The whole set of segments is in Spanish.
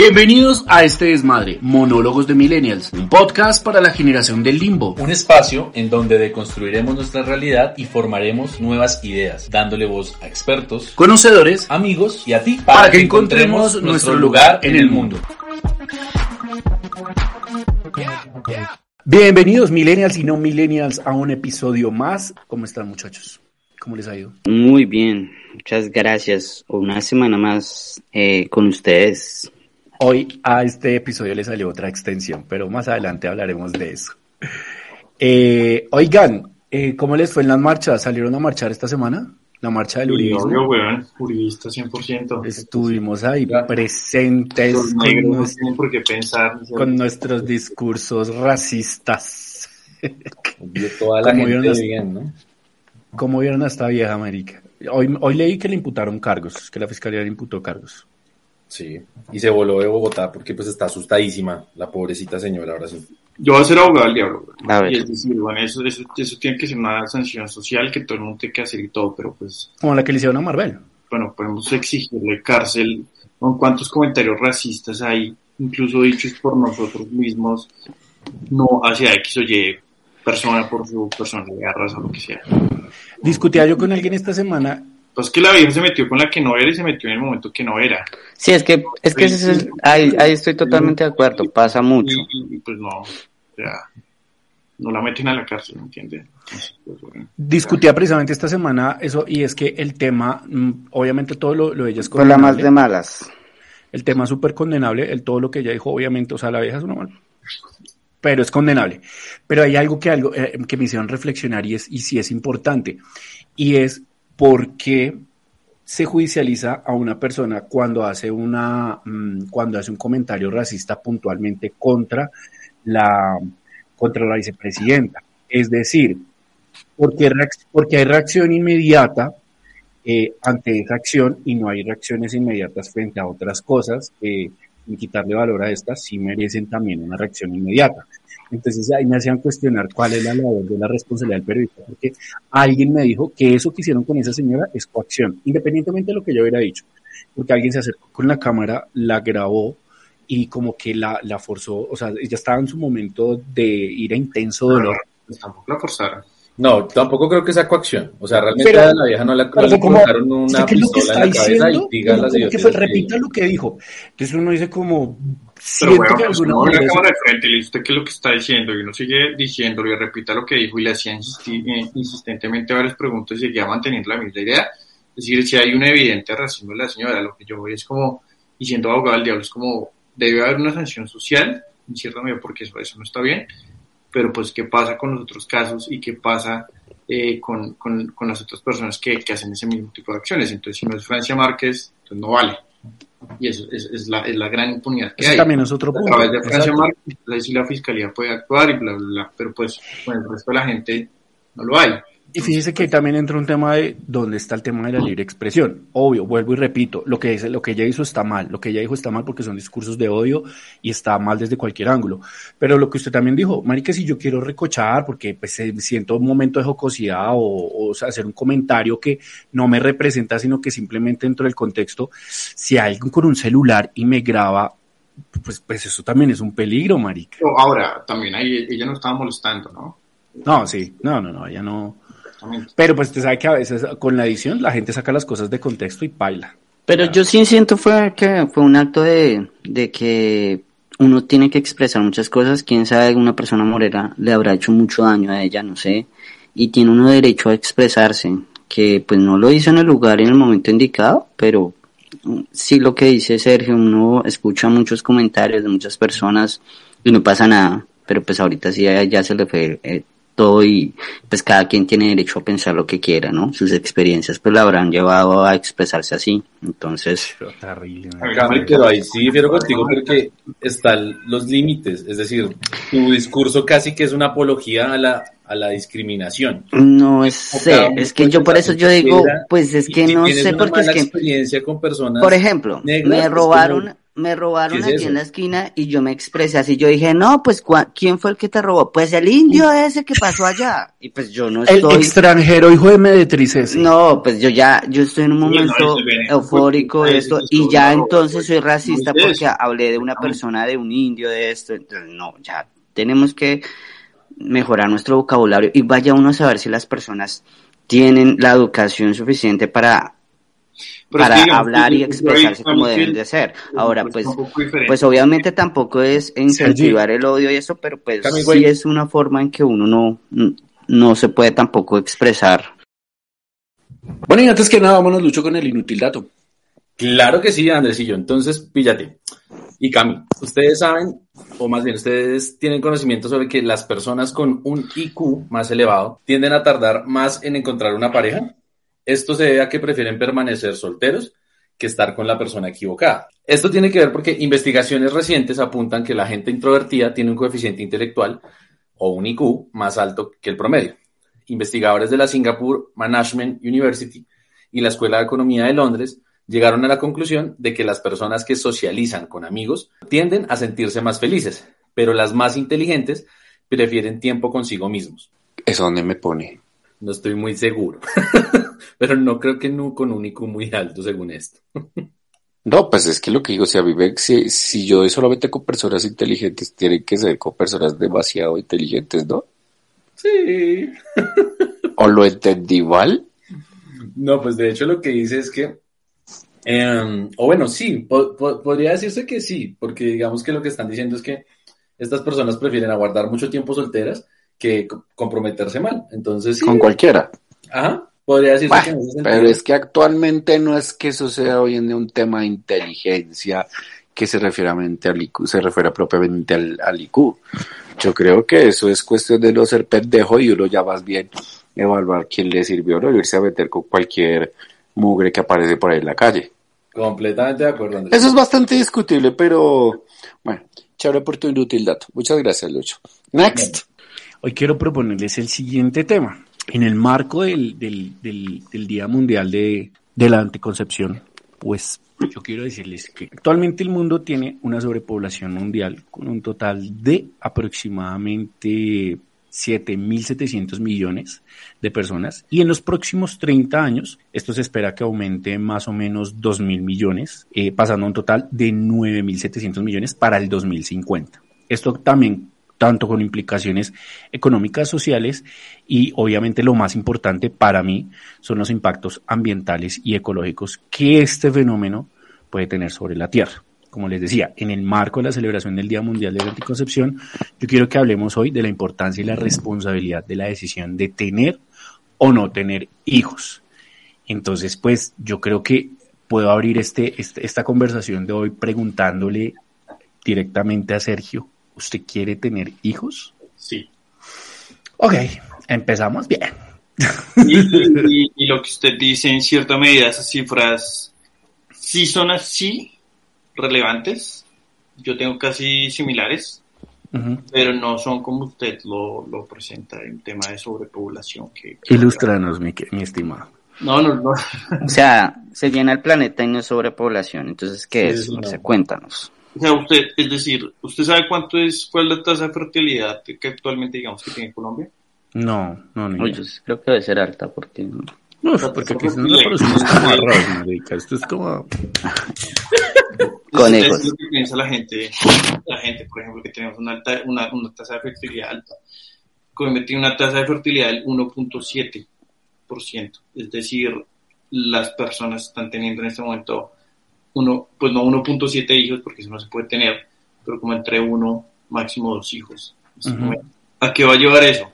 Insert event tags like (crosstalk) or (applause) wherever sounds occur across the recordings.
Bienvenidos a este desmadre, Monólogos de Millennials, un podcast para la generación del limbo. Un espacio en donde deconstruiremos nuestra realidad y formaremos nuevas ideas, dándole voz a expertos, conocedores, amigos y a ti para, que, encontremos nuestro lugar en el mundo. Bienvenidos Millennials y no Millennials a un episodio más. ¿Cómo están muchachos? ¿Cómo les ha ido? Muy bien, muchas gracias. Una semana más eh, con ustedes. Hoy a este episodio le salió otra extensión, pero más adelante hablaremos de eso. Eh, oigan, eh, ¿cómo les fue en las marchas? ¿Salieron a marchar esta semana? La marcha del uribismo. Obvio, weón, uribista 100%. Estuvimos ahí presentes Los con, no nues- tienen por qué pensar. con nuestros discursos racistas. Toda la Como vieron gente las- bien, ¿no? ¿Cómo vieron a esta vieja América? Hoy, hoy leí que le imputaron cargos, que la fiscalía le imputó cargos. Sí, y se voló de Bogotá porque pues está asustadísima la pobrecita señora ahora sí. Yo voy a ser abogado del diablo. A ver. Y es decir, bueno, eso, eso, eso tiene que ser una sanción social que todo el mundo tiene que hacer y todo, pero pues, Como la que le hicieron a Marvel. bueno, podemos exigirle cárcel con cuántos comentarios racistas hay, incluso dichos por nosotros mismos, no hacia X o Y persona por su personalidad, raza, lo que sea. Discutía yo con alguien esta semana Pues que la vieja se metió con la que no era y se metió en el momento que no era. Sí, es que, es que ese es el- ahí, ahí estoy totalmente de acuerdo, pasa mucho. Y, y, pues no, o sea, no la meten a la cárcel, ¿me entiendes? Pues, bueno. Discutía precisamente esta semana eso, y es que el tema, mm, obviamente todo lo, lo de ella es Fue la más de malas. El tema es súper condenable, el todo lo que ella dijo, obviamente, o sea, la vieja es una mal, pero es condenable. Pero hay algo que algo eh, que me hicieron reflexionar y es y sí es importante y es por qué se judicializa a una persona cuando hace una mm, cuando hace un comentario racista puntualmente contra la contra la vicepresidenta. Es decir, porque, porque hay reacción inmediata eh, ante esa acción y no hay reacciones inmediatas frente a otras cosas que, sin quitarle valor a estas, sí merecen también una reacción inmediata. Entonces ahí me hacían cuestionar cuál es la labor de la responsabilidad del periodista, porque alguien me dijo que eso que hicieron con esa señora es coacción, independientemente de lo que yo hubiera dicho, porque alguien se acercó con la cámara, la grabó y como que la, la forzó, o sea, ella estaba en su momento de ira intenso dolor. Pues tampoco la forzaron. No, tampoco creo que sea coacción. O sea, realmente Pero- a la vieja no le, no Pero le como, colocaron una ¿usted qué es lo que pistola está en la cabeza diciendo? y diga las que fue, repita lo que dijo. Entonces uno dice como, Pero bueno, que pues no, cámara de frente y le dice usted qué es lo que está diciendo y uno sigue diciéndolo y repita lo que dijo y le hacía insisti- eh, insistentemente varias preguntas y seguía manteniendo la misma idea. Es decir, si hay un evidente racismo de la señora, lo que yo voy es como, y siendo abogado del diablo, es como, debe haber una sanción social, en cierta medida, porque eso, eso no está bien, pero pues qué pasa con los otros casos y qué pasa eh, con, con, con las otras personas que, que hacen ese mismo tipo de acciones. Entonces, si no es Francia Márquez, entonces no vale. Y eso es, es la, es la gran impunidad que Ese hay también es otro a punto. través de Francia exacto. Márquez, ahí sí la fiscalía puede actuar y bla, bla, bla, pero pues con el resto de la gente no lo hay. Y fíjese que también entra un tema de dónde está el tema de la libre expresión. Obvio, vuelvo y repito, lo que, dice, lo que ella hizo está mal, lo que ella dijo está mal porque son discursos de odio y está mal desde cualquier ángulo. Pero lo que usted también dijo, Marica, si yo quiero recochar porque pues eh, siento un momento de jocosidad o, o sea, hacer un comentario que no me representa, sino que simplemente dentro del contexto, si hay alguien con un celular y me graba, pues, pues eso también es un peligro, Marica. Pero ahora, también ahí ella no estaba molestando, ¿no? No, sí, no, no, no, ella no. Exactamente. Pero pues usted sabe que a veces con la edición la gente saca las cosas de contexto y baila. Pero yo sí siento fue que fue un acto de, de que uno tiene que expresar muchas cosas. Quién sabe, una persona morena le habrá hecho mucho daño a ella, no sé. Y tiene uno derecho a expresarse, que pues no lo hizo en el lugar y en el momento indicado, pero mm, sí lo que dice Sergio, uno escucha muchos comentarios de muchas personas y no pasa nada. Pero pues ahorita sí ya, ya se le fue eh, y pues cada quien tiene derecho a pensar lo que quiera, ¿no? Sus experiencias pues la habrán llevado a expresarse así. Entonces, Terrible. Pero ahí sí difiero contigo porque están los límites. Es decir, tu discurso casi que es una apología a la, a la discriminación. No sé, es que yo por eso yo digo, pues es que no sé porque es que experiencia con personas Por ejemplo, me robaron me robaron aquí en la esquina y yo me expresé así. Yo dije, no, pues, ¿quién fue el que te robó? Pues el indio ese que pasó allá. Y pues yo no estoy... El extranjero hijo de Medetrices. No, pues yo ya, yo estoy en un momento eufórico de esto y ya entonces soy racista porque hablé de una persona, de un indio, de esto. Entonces, no, ya tenemos que mejorar nuestro vocabulario y vaya uno a saber si las personas tienen la educación suficiente para para hablar y expresarse como deben de ser. Ahora, pues, pues obviamente tampoco es incentivar el odio y eso, pero pues sí es una forma en que uno no, no se puede tampoco expresar. Bueno, y antes que nada, vámonos, Lucho, con el inútil dato. Claro que sí, Andresillo. Entonces, píllate. Y Cami, ustedes saben, o más bien ustedes tienen conocimiento sobre que las personas con un IQ más elevado tienden a tardar más en encontrar una pareja. Esto se debe a que prefieren permanecer solteros que estar con la persona equivocada. Esto tiene que ver porque investigaciones recientes apuntan que la gente introvertida tiene un coeficiente intelectual o un IQ más alto que el promedio. Investigadores de la Singapore Management University y la Escuela de Economía de Londres llegaron a la conclusión de que las personas que socializan con amigos tienden a sentirse más felices, pero las más inteligentes prefieren tiempo consigo mismos. ¿Eso dónde me pone? No estoy muy seguro. (laughs) pero no creo que no con un IQ muy alto según esto. No, pues es que lo que digo, si a si, si yo doy solamente con personas inteligentes, tienen que ser con personas demasiado inteligentes, ¿no? Sí. ¿O lo entendí mal? No, pues de hecho lo que dice es que, em, o bueno, sí, podría decirse que sí, porque digamos que lo que están diciendo es que estas personas prefieren aguardar mucho tiempo solteras que comprometerse mal. Entonces, sí. Con cualquiera. Ajá. Podría decirse que Pero es que actualmente no es que eso sea hoy en día un tema de inteligencia que se refiere, al IQ, se refiere propiamente al, IQ. Yo creo que eso es cuestión de no ser pendejo y uno ya más bien evaluar quién le sirvió o no irse a meter con cualquier mugre que aparece por ahí en la calle. Completamente de acuerdo, Andrés. Eso es bastante discutible, pero bueno, chévere por tu inútil dato. Muchas gracias, Lucho. Next. Hoy quiero proponerles el siguiente tema en el marco del, del, del, Día Mundial de, de la Anticoncepción, pues yo quiero decirles que actualmente el mundo tiene una sobrepoblación mundial con un total de aproximadamente 7.700 millones de personas y en los próximos 30 años esto se espera que aumente más o menos 2.000 millones, eh, pasando a un total de 9.700 millones para el 2050. Esto también tanto con implicaciones económicas, sociales y obviamente lo más importante para mí son los impactos ambientales y ecológicos que este fenómeno puede tener sobre la Tierra. Como les decía, en el marco de la celebración del Día Mundial de la Anticoncepción, yo quiero que hablemos hoy de la importancia y la responsabilidad de la decisión de tener o no tener hijos. Entonces, pues yo creo que puedo abrir este, este esta conversación de hoy preguntándole directamente a Sergio ¿Usted quiere tener hijos? Sí. Ok, empezamos bien. Y, lo que usted dice, en cierta medida, esas cifras sí son así relevantes. Yo tengo casi similares, pero no son como usted lo, presenta en tema de sobrepoblación. Que, Ilústranos, mi, mi estimado. No, no, no. O sea, se llena el planeta y no es sobrepoblación. Entonces, ¿qué es? Cuéntanos. O sea, usted, es decir, ¿usted sabe cuánto es, cuál es la tasa de fertilidad que actualmente digamos que tiene Colombia? No, no, no. Oye, creo que debe ser alta porque... No, porque aquí no es como arroz, marica. Esto es como... (laughs) Conejos. Es lo que piensa la gente, la gente, por ejemplo, que tenemos una, alta, una, una tasa de fertilidad alta. Colombia tiene una tasa de fertilidad del 1.7%. Es decir, las personas están teniendo en este momento uno, pues no 1.7 hijos, porque eso no se puede tener, pero como entre uno, máximo dos hijos. ¿A qué va a llevar eso?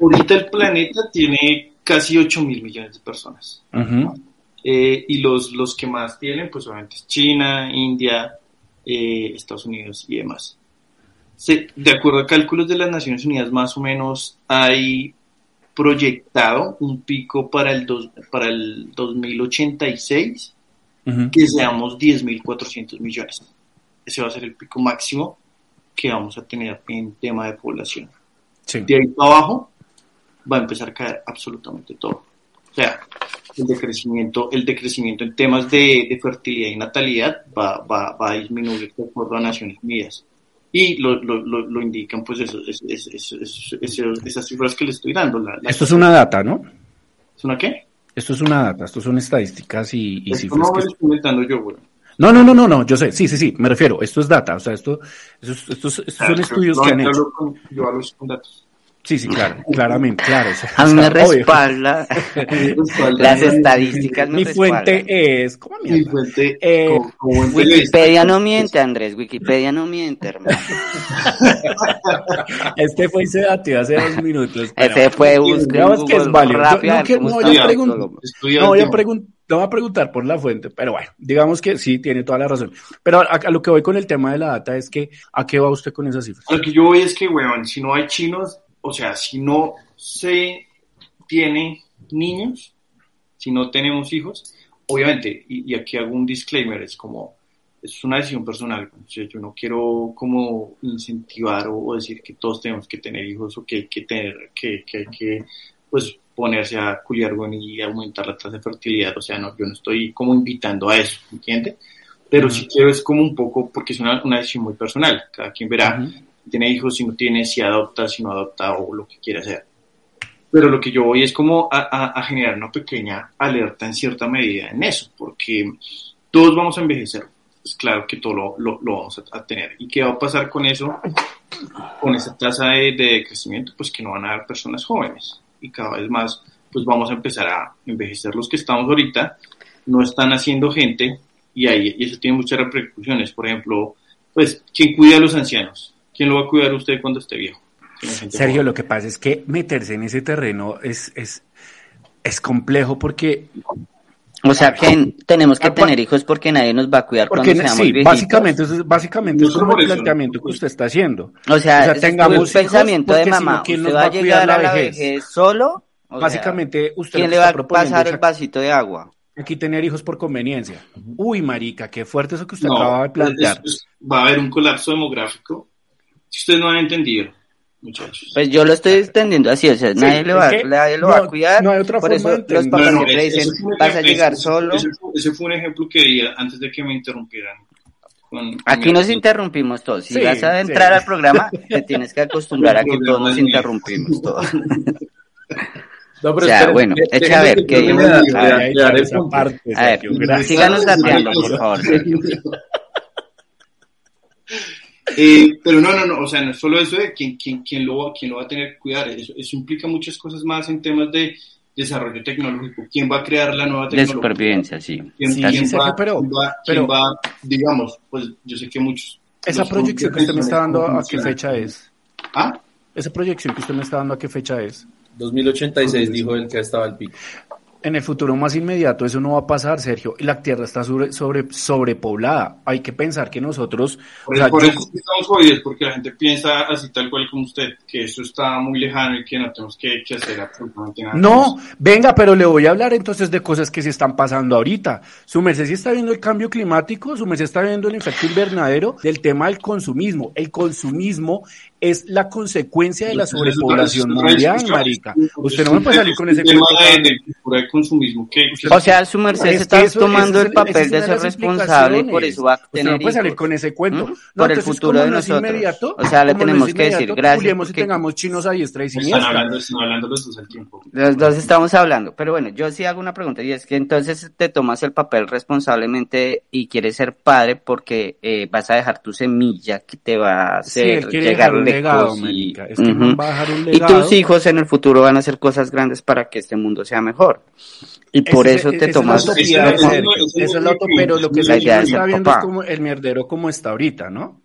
Ahorita el planeta tiene casi 8 mil millones de personas. Eh, y los, los que más tienen, pues obviamente es China, India, eh, Estados Unidos y demás. de acuerdo a cálculos de las Naciones Unidas, más o menos hay proyectado un pico para el, dos, para el 2086 que seamos 10.400 millones. Ese va a ser el pico máximo que vamos a tener en tema de población. De ahí para abajo, va a empezar a caer absolutamente todo. O sea, el decrecimiento, el decrecimiento en temas de, de fertilidad y natalidad va, va, va, a disminuir de acuerdo a Naciones Unidas. Y lo, lo, lo, lo indican pues eso, es, es, es, esas cifras que le estoy dando. La, la Esto es una data, ¿no? ¿Es una qué? Esto es una data, esto son estadísticas y, y Esto cifras. no que- me lo estoy inventando yo, güey. No, no, no, no, no, yo sé, sí, sí, sí, me refiero, esto es data, o sea, esto, estos, estos, estos son estudios No, que han yo hecho. hablo con- Yo hablo con datos. Sí, sí, claro, (laughs) claramente, claro. A mí me respalda (laughs) las estadísticas. Mi fuente es, ¿cómo Mi fuente, Eh, como, como Wikipedia no miente, Andrés. Wikipedia no miente, hermano. (laughs) Este fue y se datió hace dos minutos. Ese fue buscar Digamos que es válido. Yo no no, No voy, a tema. pregun- no voy a preguntar por la fuente, pero bueno, digamos que sí, tiene toda la razón. Pero a, a lo que voy con el tema de la data es que, ¿a qué va usted con esas cifras? Lo que yo voy es que, weón, si no hay chinos, o sea, si no se tiene niños, si no tenemos hijos, obviamente, y, y aquí hago un disclaimer, es como, es una decisión personal, o sea, yo no quiero como incentivar o, o decir que todos tenemos que tener hijos o que hay que tener, que, que hay que, pues, ponerse a culiar, y aumentar la tasa de fertilidad, o sea, no, yo no estoy como invitando a eso, ¿entiende? Pero sí quiero es como un poco, porque es una, una decisión muy personal, cada quien verá. Si tiene hijos, si no tiene, si adopta, si no adopta o lo que quiera hacer. Pero lo que yo voy es como a, a- a generar una pequeña alerta en cierta medida en eso, porque todos vamos a envejecer. Es claro que todo lo, lo- lo vamos a, a tener. ¿Y qué va a pasar con eso? Con esa tasa de, de crecimiento, pues que no van a haber personas jóvenes. Y cada vez más, pues vamos a empezar a envejecer los que estamos ahorita, no están haciendo gente, y, ahí, y eso tiene muchas repercusiones. Por ejemplo, pues, ¿quién cuida a los ancianos? ¿Quién lo va a cuidar usted cuando esté viejo? No Sergio, joven. lo que pasa es que meterse en ese terreno es, es, es complejo porque, O sea que tenemos que Ah, tener hijos porque nadie nos va a cuidar porque cuando seamos sí, viejitos. básicamente, eso es, básicamente Yo es como el planteamiento ¿no? que usted está haciendo. O sea, O sea, tengamos un hijos, pensamiento de no, mamá. ¿quién ¿Usted nos va va a llegar la a la vejez? vejez solo? O sea, Básicamente, usted ¿quién le va a pasar el vasito de agua? aquí tener hijos por conveniencia. Uy, marica, qué fuerte eso que usted No, acaba de plantear. es- es- va a haber un colapso demográfico. Si ustedes no han entendido, muchachos. Pues yo lo estoy extendiendo así, o sea, nadie, le va, que nadie lo no- va a cuidar. no hay otra por forma eso de los papás No, ese- dicen, vas a llegar ese- solo. Ese, fue- ese fue un ejemplo que di antes de que me interrumpieran. con- Aquí con- nos interrumpimos todos. Si Sí, vas a sí. entrar al programa, te tienes que acostumbrar a que todos nos interrumpimos todos. (laughs) No, O sea, esperen, bueno, echa a ver, que A ver, síganos dateando, por favor. (laughs) Eh, pero no, no, no, o sea, no es solo eso de quién, quién, quién, lo, va- quién lo va a tener que cuidar, eso, eso implica muchas cosas más en temas de desarrollo tecnológico. ¿Quién va a crear la nueva De tecnología? supervivencia, sí. ¿Quién, Sí, quién va, pero- quién va- pero- quién va, digamos, pues yo sé que muchos... Esa proyección que usted me está dando, ¿a qué fecha es? ¿Ah? Esa proyección que usted me está dando, ¿a qué fecha es? 2086 dijo el que estaba al pico. En el futuro más inmediato eso no va a pasar, Sergio. Y la Tierra está sobre, sobre, sobrepoblada. Hay que pensar que nosotros... Por, o sea, por yo- eso estamos jodidos, porque la gente piensa así tal cual como usted, que eso está muy lejano y que no tenemos que, que hacer absolutamente nada. No, venga, pero le voy a hablar entonces de cosas que se están pasando ahorita. Su merced sí está viendo el cambio climático, su merced está viendo el efecto invernadero del tema del consumismo. El consumismo es la consecuencia de la sobrepoblación mundial, marica. Usted no me puede salir con ese tema cuento. de, consumismo O sea, su merced está eso- tomando el papel de ser responsable y por eso va a Usted tener no puede salir con ese cuento. ¿Mm? No, Por el futuro de nosotros. inmediato, O sea, le tenemos que decir gracias y porque- tengamos chinos a diestra y están hablando, están hablando los dos al tiempo. Los dos estamos hablando, pero bueno, yo sí hago una pregunta y es que entonces te tomas el papel responsablemente y quieres ser padre porque eh, vas a dejar tu semilla que te va a hacer llegar legado, y, marica. Es que Ujú. man va a dejar un y legado. tus hijos en el futuro van a hacer cosas grandes para que este mundo sea mejor. Y por Ese- eso esa te tomas de es la utopía, pero lo que la idea no de ser está viendo es como el mierdero como está ahorita, ¿no?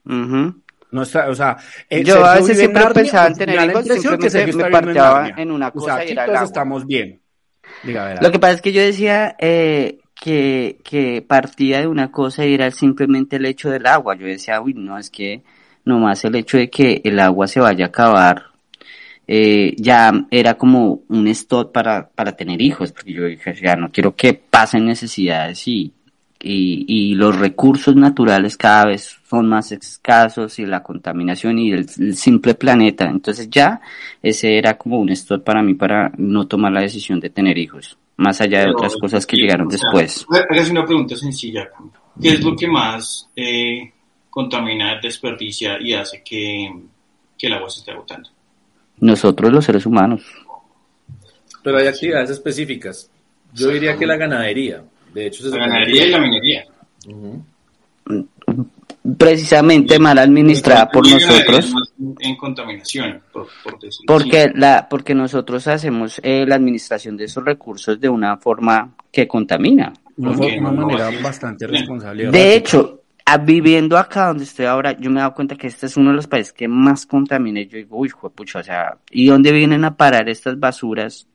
No está, o sea, eh, Yo a veces siempre pensaba en tener hijos, simplemente me en parteaba Narnia. en una O sea, cosa y era todos estamos bien. Diga. Lo que pasa es que yo decía eh, que, que partía de una cosa y era simplemente el hecho del agua. Yo decía, uy, no, es que nomás el hecho de que el agua se vaya a acabar eh, ya era como un stop para, para tener hijos, porque yo dije, ya no quiero que pasen necesidades y, y, y los recursos naturales cada vez son más escasos y la contaminación y el, el simple planeta. Entonces ya ese era como un stop para mí para no tomar la decisión de tener hijos, más allá de Pero, otras cosas que llegaron o sea, después. Una pregunta sencilla. ¿Qué es lo que más eh, contamina, desperdicia y hace que, que el agua se esté agotando? Nosotros los seres humanos. Pero hay actividades específicas. Yo diría que la ganadería. De hecho, se La ganadería y la minería. Precisamente mal administrada por nosotros. En contaminación, por, por decirlo Porque la, porque nosotros hacemos eh, la administración de esos recursos de una forma que contamina. Una, no, manera bastante responsable. De hecho, a- viviendo acá donde estoy ahora, yo me he dado cuenta que este es uno de los países que más contamina. Y yo digo, uy, pucha, o sea, ¿y dónde vienen a parar estas basuras?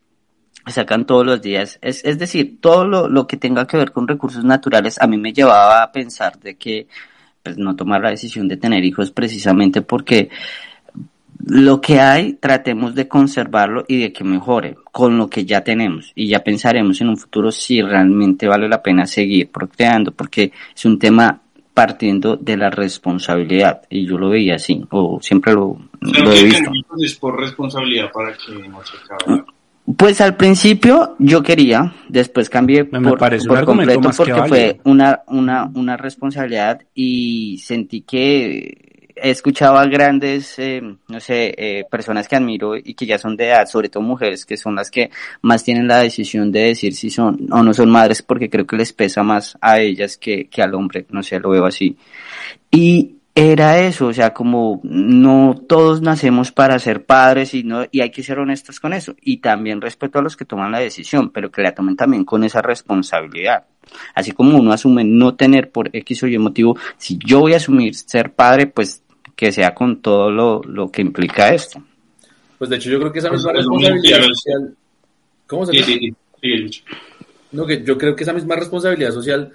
Sacan todos los días. Es, es decir, todo lo, lo que tenga que ver con recursos naturales a mí me llevaba a pensar de que pues, no tomar la decisión de tener hijos precisamente porque lo que hay tratemos de conservarlo y de que mejore con lo que ya tenemos y ya pensaremos en un futuro si realmente vale la pena seguir procreando porque es un tema partiendo de la responsabilidad y yo lo veía así o siempre lo, lo he que visto. es por responsabilidad para que no se acabe. Pues al principio yo quería, después cambié Me- por, completo porque fue una, una, una responsabilidad y sentí que he escuchado a grandes, eh, no sé, eh, personas que admiro y que ya son de edad, sobre todo mujeres, que son las que más tienen la decisión de decir si son o no son madres porque creo que les pesa más a ellas que, que al hombre, no sé, lo veo así. Y era eso, o sea, como no todos nacemos para ser padres y no, y hay que ser honestos con eso. Y también respeto a los que toman la decisión, pero que la tomen también con esa responsabilidad. Así como uno asume no tener por X o Y motivo, si yo voy a asumir ser padre, pues que sea con todo lo, lo que implica esto. Pues de hecho, yo creo que esa misma Pues, responsabilidad social. ¿Cómo se Sí, llama? sí, sí. No, que yo creo que esa misma responsabilidad social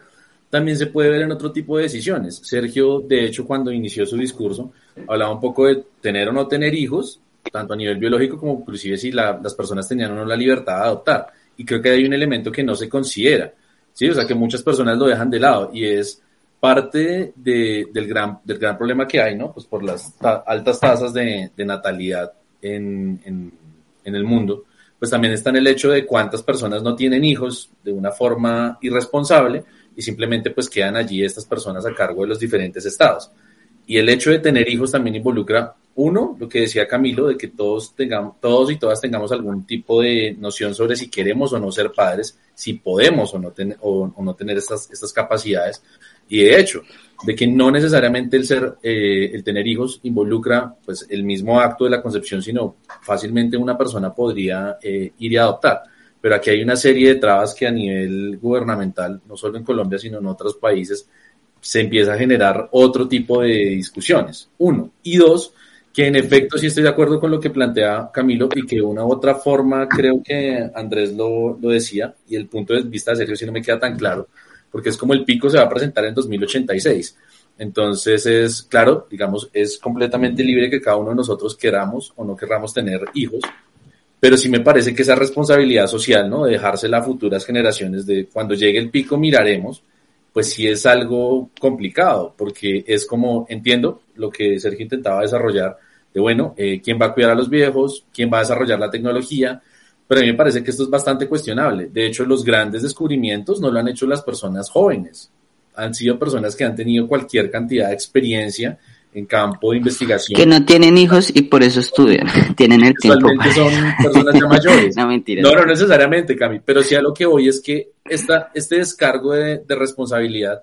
también se puede ver en otro tipo de decisiones. Sergio, de hecho, cuando inició su discurso, hablaba un poco de tener o no tener hijos, tanto a nivel biológico como inclusive si la- las personas tenían o no la libertad de adoptar. Y creo que hay un elemento que no se considera, ¿sí? O sea, que muchas personas lo dejan de lado y es parte de- del, gran, problema que hay, ¿no? Pues por las ta- altas tasas de, natalidad en, el mundo, pues también está en el hecho de cuántas personas no tienen hijos de una forma irresponsable y simplemente pues quedan allí estas personas a cargo de los diferentes estados. Y el hecho de tener hijos también involucra, uno, lo que decía Camilo, de que todos, tengamos, todos y todas tengamos algún tipo de noción sobre si queremos o no ser padres, si podemos o no tener estas, estas capacidades. Y de hecho, de que no necesariamente el ser, eh, el tener hijos involucra pues el mismo acto de la concepción, sino fácilmente una persona podría eh, ir y adoptar. Pero aquí hay una serie de trabas que a nivel gubernamental, no solo en Colombia, sino en otros países, se empieza a generar otro tipo de discusiones. Uno. Y dos, que en efecto sí estoy de acuerdo con lo que plantea Camilo y que de una u otra forma creo que Andrés lo, lo decía y el punto de vista de Sergio sí no me queda tan claro, porque es como el pico se va a presentar en 2086. Entonces es, claro, digamos, es completamente libre que cada uno de nosotros queramos o no querramos tener hijos, pero sí me parece que esa responsabilidad social, ¿no? De dejársela a futuras generaciones, de cuando llegue el pico miraremos, pues sí es algo complicado, porque es como, entiendo lo que Sergio intentaba desarrollar, de bueno, eh, ¿quién va a cuidar a los viejos? ¿Quién va a desarrollar la tecnología? Pero a mí me parece que esto es bastante cuestionable. De hecho, los grandes descubrimientos no lo han hecho las personas jóvenes. Han sido personas que han tenido cualquier cantidad de experiencia en campo de investigación. Que no tienen hijos y por eso estudian. (laughs) Tienen el tiempo. Son personas ya mayores. (laughs) no, mentira. No, no necesariamente, Cami, pero sí a lo que voy es que esta, este descargo de, de responsabilidad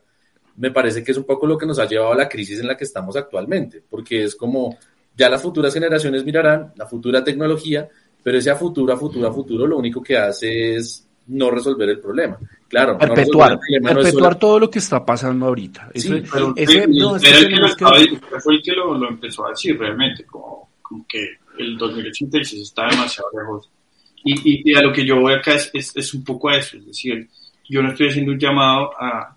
me parece que es un poco lo que nos ha llevado a la crisis en la que estamos actualmente, porque es como ya las futuras generaciones mirarán la futura tecnología, pero ese a futuro, a futuro, a futuro, lo único que hace es no resolver el problema. Claro, no Perpetuar, el problema no perpetuar solo- todo lo que está pasando ahorita. Sí, Pero eso- el- no, es que era el que que- fue el que lo, lo empezó a decir realmente, como, como que el 2086 está demasiado lejos. Y, y, y a lo que yo voy acá es, es, es un poco eso, es decir, yo no estoy haciendo un llamado a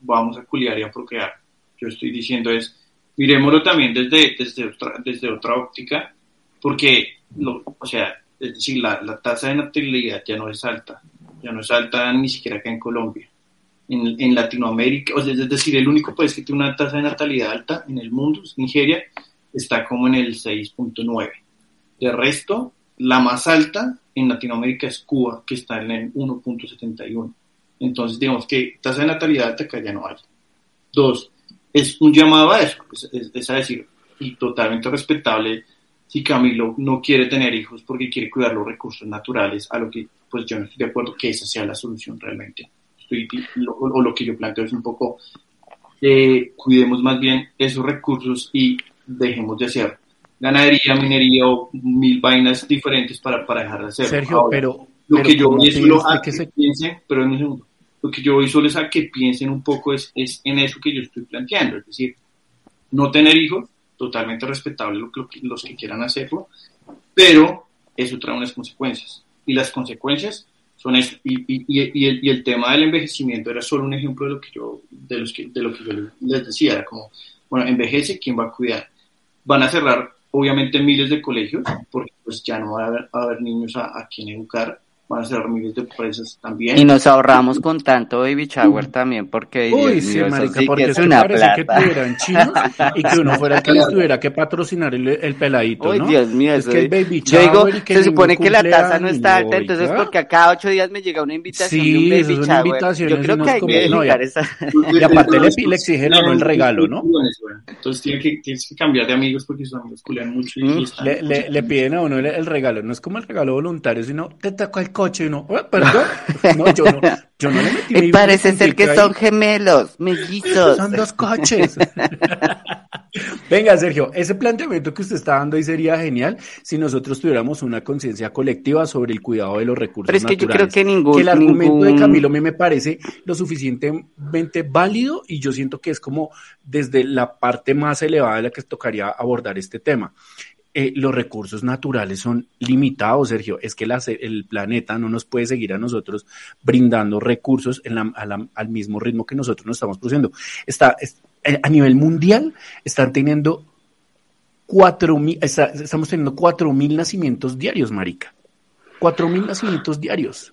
vamos a culiar y a procrear. Yo estoy diciendo es, miremoslo también desde, desde, otra, desde otra óptica, porque, lo, o sea, es decir, la, la tasa de natalidad ya no es alta, ya no es alta ni siquiera acá en Colombia. en, en Latinoamérica, o sea, es decir, el único país que tiene una tasa de natalidad alta en el mundo Nigeria, está como en el 6.9. De resto, la más alta en Latinoamérica es Cuba, que está en el 1.71. Entonces, digamos que tasa de natalidad alta acá ya no hay. Dos, es un llamado a eso, es, es a decir, y totalmente respetable si Camilo no quiere tener hijos porque quiere cuidar los recursos naturales, a lo que pues yo no estoy de acuerdo que esa sea la solución realmente. Estoy, o lo que yo planteo es un poco, eh, cuidemos más bien esos recursos y dejemos de hacer ganadería, minería o mil vainas diferentes para, para dejar de hacerlo. Sergio, pero... Lo que yo solo a que, piensen, pero en un segundo, lo que yo voy solo es a que piensen un poco es, es en eso que yo estoy planteando, es decir, no tener hijos, totalmente respetable lo, que los que quieran hacerlo, pero eso trae unas consecuencias. Y las consecuencias son eso. Y, y, y, el, y, el, tema del envejecimiento era solo un ejemplo de lo que yo, de los que, de lo que yo les decía. Era como, bueno, envejece, ¿quién va a cuidar? Van a cerrar, obviamente, miles de colegios, porque pues ya no va a haber, a haber niños a, a quien educar van a ser miles de empresas también. Y nos ahorramos con tanto baby shower también, porque Uy, sí, marica, porque es una plata. que tuvieran chinos y que uno fuera el que les (laughs) tuviera que patrocinar el, el peladito, Uy, ¿no? Dios mío, es eso que el baby shower Yo digo, y que se supone que la tasa no está alta, entonces porque a cada ocho días me llega una invitación Sí, de un eso baby shower. invitaciones Yo creo y no que hay que no, ya. esa... Y aparte le, le exigen a uno el regalo, ¿no? Entonces tienes que, tienes que cambiar de amigos porque sus amigos culean mucho y, Mm, Le, le, le piden a uno el, el regalo, no es como el regalo voluntario, sino te tocó el coche y uno, "Eh, perdón, (laughs) no, yo no, yo no le metí Me parece ser que son gemelos, mellizos. Son dos coches. (laughs) Venga, Sergio, ese planteamiento que usted está dando ahí sería genial si nosotros tuviéramos una conciencia colectiva sobre el cuidado de los recursos Pero es que yo creo que ningún... que el argumento de Camilo mí me parece lo suficientemente válido y yo siento que es como desde la parte más elevada de la que tocaría abordar este tema. Eh, los recursos naturales son limitados, Sergio. Es que la- el planeta no nos puede seguir a nosotros brindando recursos en la- a la- al mismo ritmo que nosotros nos estamos produciendo. Está, es- eh, a nivel mundial están teniendo cuatro mil, está- estamos teniendo cuatro mil nacimientos diarios, marica. Cuatro mil nacimientos diarios.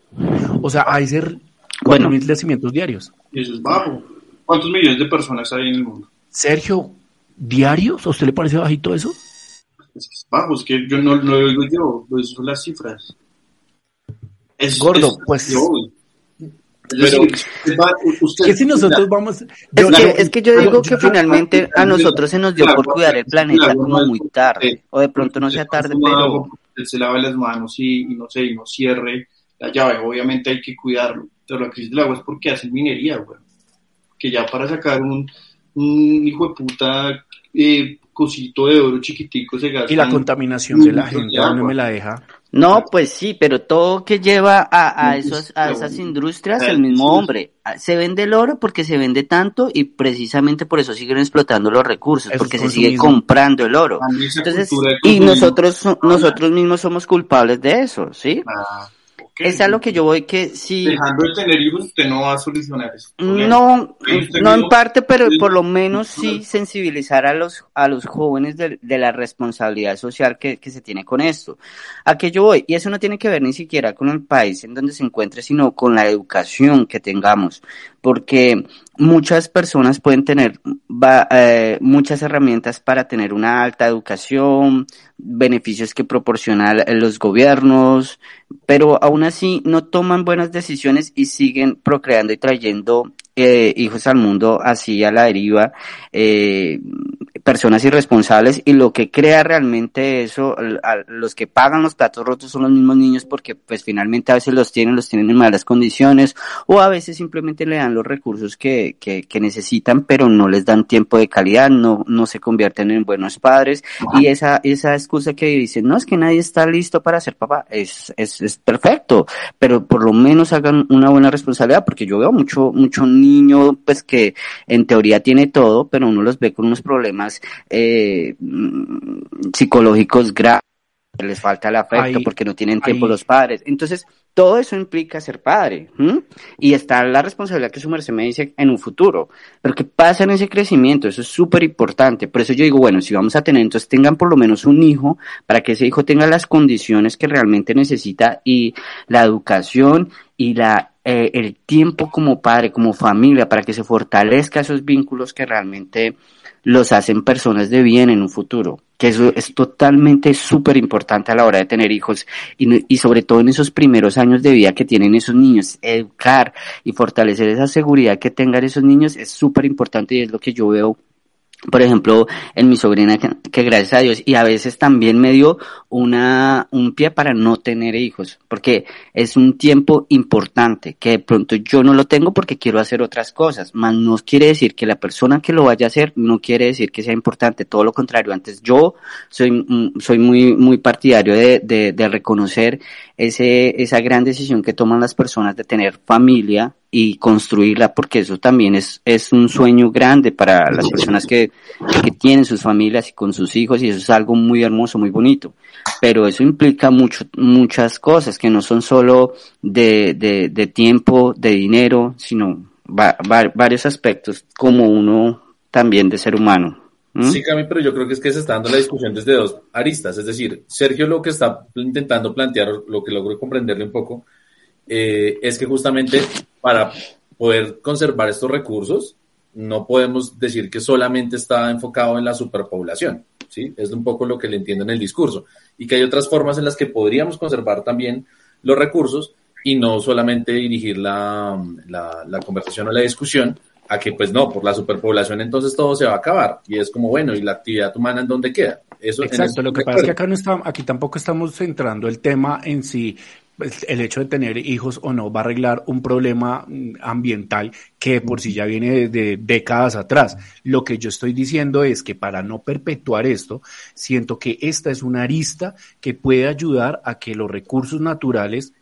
O sea, hay ser cuatro Bueno. mil nacimientos diarios. y eso es bajo. ¿Cuántos millones de personas hay en el mundo? Sergio, ¿diarios? ¿A usted le parece bajito eso? Es que es bajo, es que yo no, no lo digo yo, lo son las cifras. Es, Gordo, es- pues- yo, Pero- usted- Que si nosotros vamos... Es, yo- que, yo- es que yo digo que finalmente a nosotros se nos dio por cuidar el planeta como muy tarde. O de pronto no sea tarde, pero... Él se lave las manos y, y no sé, y no cierre la llave. Obviamente hay que cuidarlo. Pero la crisis del agua es porque hacen minería, güey. Que ya para sacar un, un hijo de puta eh, cosito de oro chiquitico se gasta. Y la contaminación de la gente, ¿a dónde me la deja? No, pues sí, pero todo que lleva a, a, esos, a esas industrias el mismo hombre. Ah, Se vende el oro porque se vende tanto y precisamente por eso siguen explotando los recursos, porque se sigue comprando el oro. Entonces, y nosotros, so- nosotros mismos somos culpables de eso, ¿sí? Es a lo que yo voy que sí, Dejando de tener hijos, usted no va a solucionar eso. no, no en parte, pero por lo menos sí sensibilizar a los, a los jóvenes de, de la responsabilidad social que, que se tiene con esto. ¿A qué yo voy? Y eso no tiene que ver ni siquiera con el país en donde se encuentre, sino con la educación que tengamos. Porque muchas personas pueden tener eh, muchas herramientas para tener una alta educación, beneficios que proporcionan los gobiernos, pero aún así no toman buenas decisiones y siguen procreando y trayendo eh, hijos al mundo así a la deriva, eh, personas irresponsables y lo que crea realmente eso, a- los que pagan los platos rotos son los mismos niños porque pues finalmente a veces los tienen, los tienen en malas condiciones o a veces simplemente le dan los recursos que, que, que necesitan pero no les dan tiempo de calidad, no, no se convierten en buenos padres. Y esa, esa excusa que dicen, no es que nadie está listo para ser papá, es, es, es perfecto, pero por lo menos hagan una buena responsabilidad porque yo veo mucho, mucho niño pues que en teoría tiene todo, pero uno los ve con unos problemas eh, mm, psicológicos graves, les falta el afecto Ahí- porque no tienen tiempo ahí- los padres. Entonces, todo eso implica ser padre. ¿m? Y está la responsabilidad que su merced me dice en un futuro. Pero ¿qué pasa en ese crecimiento? Eso es súper importante. Por eso yo digo, bueno, si vamos a tener, entonces tengan por lo menos un hijo para que ese hijo tenga las condiciones que realmente necesita y la educación y la eh, el tiempo como padre, como familia, para que se fortalezca esos vínculos que realmente los hacen personas de bien en un futuro, que eso es totalmente súper importante a la hora de tener hijos y, y, sobre todo en esos primeros años de vida que tienen esos niños, educar y fortalecer esa seguridad que tengan esos niños es súper importante y es lo que yo veo por ejemplo, en mi sobrina, que, gracias a Dios, y a veces también me dio una, un pie para no tener hijos, porque es un tiempo importante, que de pronto yo no lo tengo porque quiero hacer otras cosas, más no quiere decir que la persona que lo vaya a hacer no quiere decir que sea importante, todo lo contrario, antes yo soy, mm, soy muy, muy partidario de, de, de reconocer ese, esa gran decisión que toman las personas de tener familia, y construirla porque eso también es, es un sueño grande para las personas que, que tienen sus familias y con sus hijos y eso es algo muy hermoso, muy bonito. Pero eso implica mucho, muchas cosas que no son solo de, de, tiempo, de dinero, sino va, va, varios aspectos como uno también de ser humano. Sí, Cami, pero yo creo que es que se está dando la discusión desde dos aristas. Es decir, Sergio lo que está intentando plantear, lo que logro comprenderle un poco, eh, es que justamente para poder conservar estos recursos, no podemos decir que solamente está enfocado en la superpoblación, ¿sí? Es un poco lo que le entiendo en el discurso. Y que hay otras formas en las que podríamos conservar también los recursos y no solamente dirigir la, la, conversación o la discusión a que, pues no, por la superpoblación entonces todo se va a acabar. Y es como, bueno, ¿y la actividad humana en dónde queda? Eso, Exacto, lo que pasa es que acá no está, aquí tampoco estamos centrando el tema en si el hecho de tener hijos o no va a arreglar un problema mm, ambiental que por sí ya viene de, décadas atrás. Lo que yo estoy diciendo es que para no perpetuar esto, siento que esta es una arista que puede ayudar a que los recursos naturales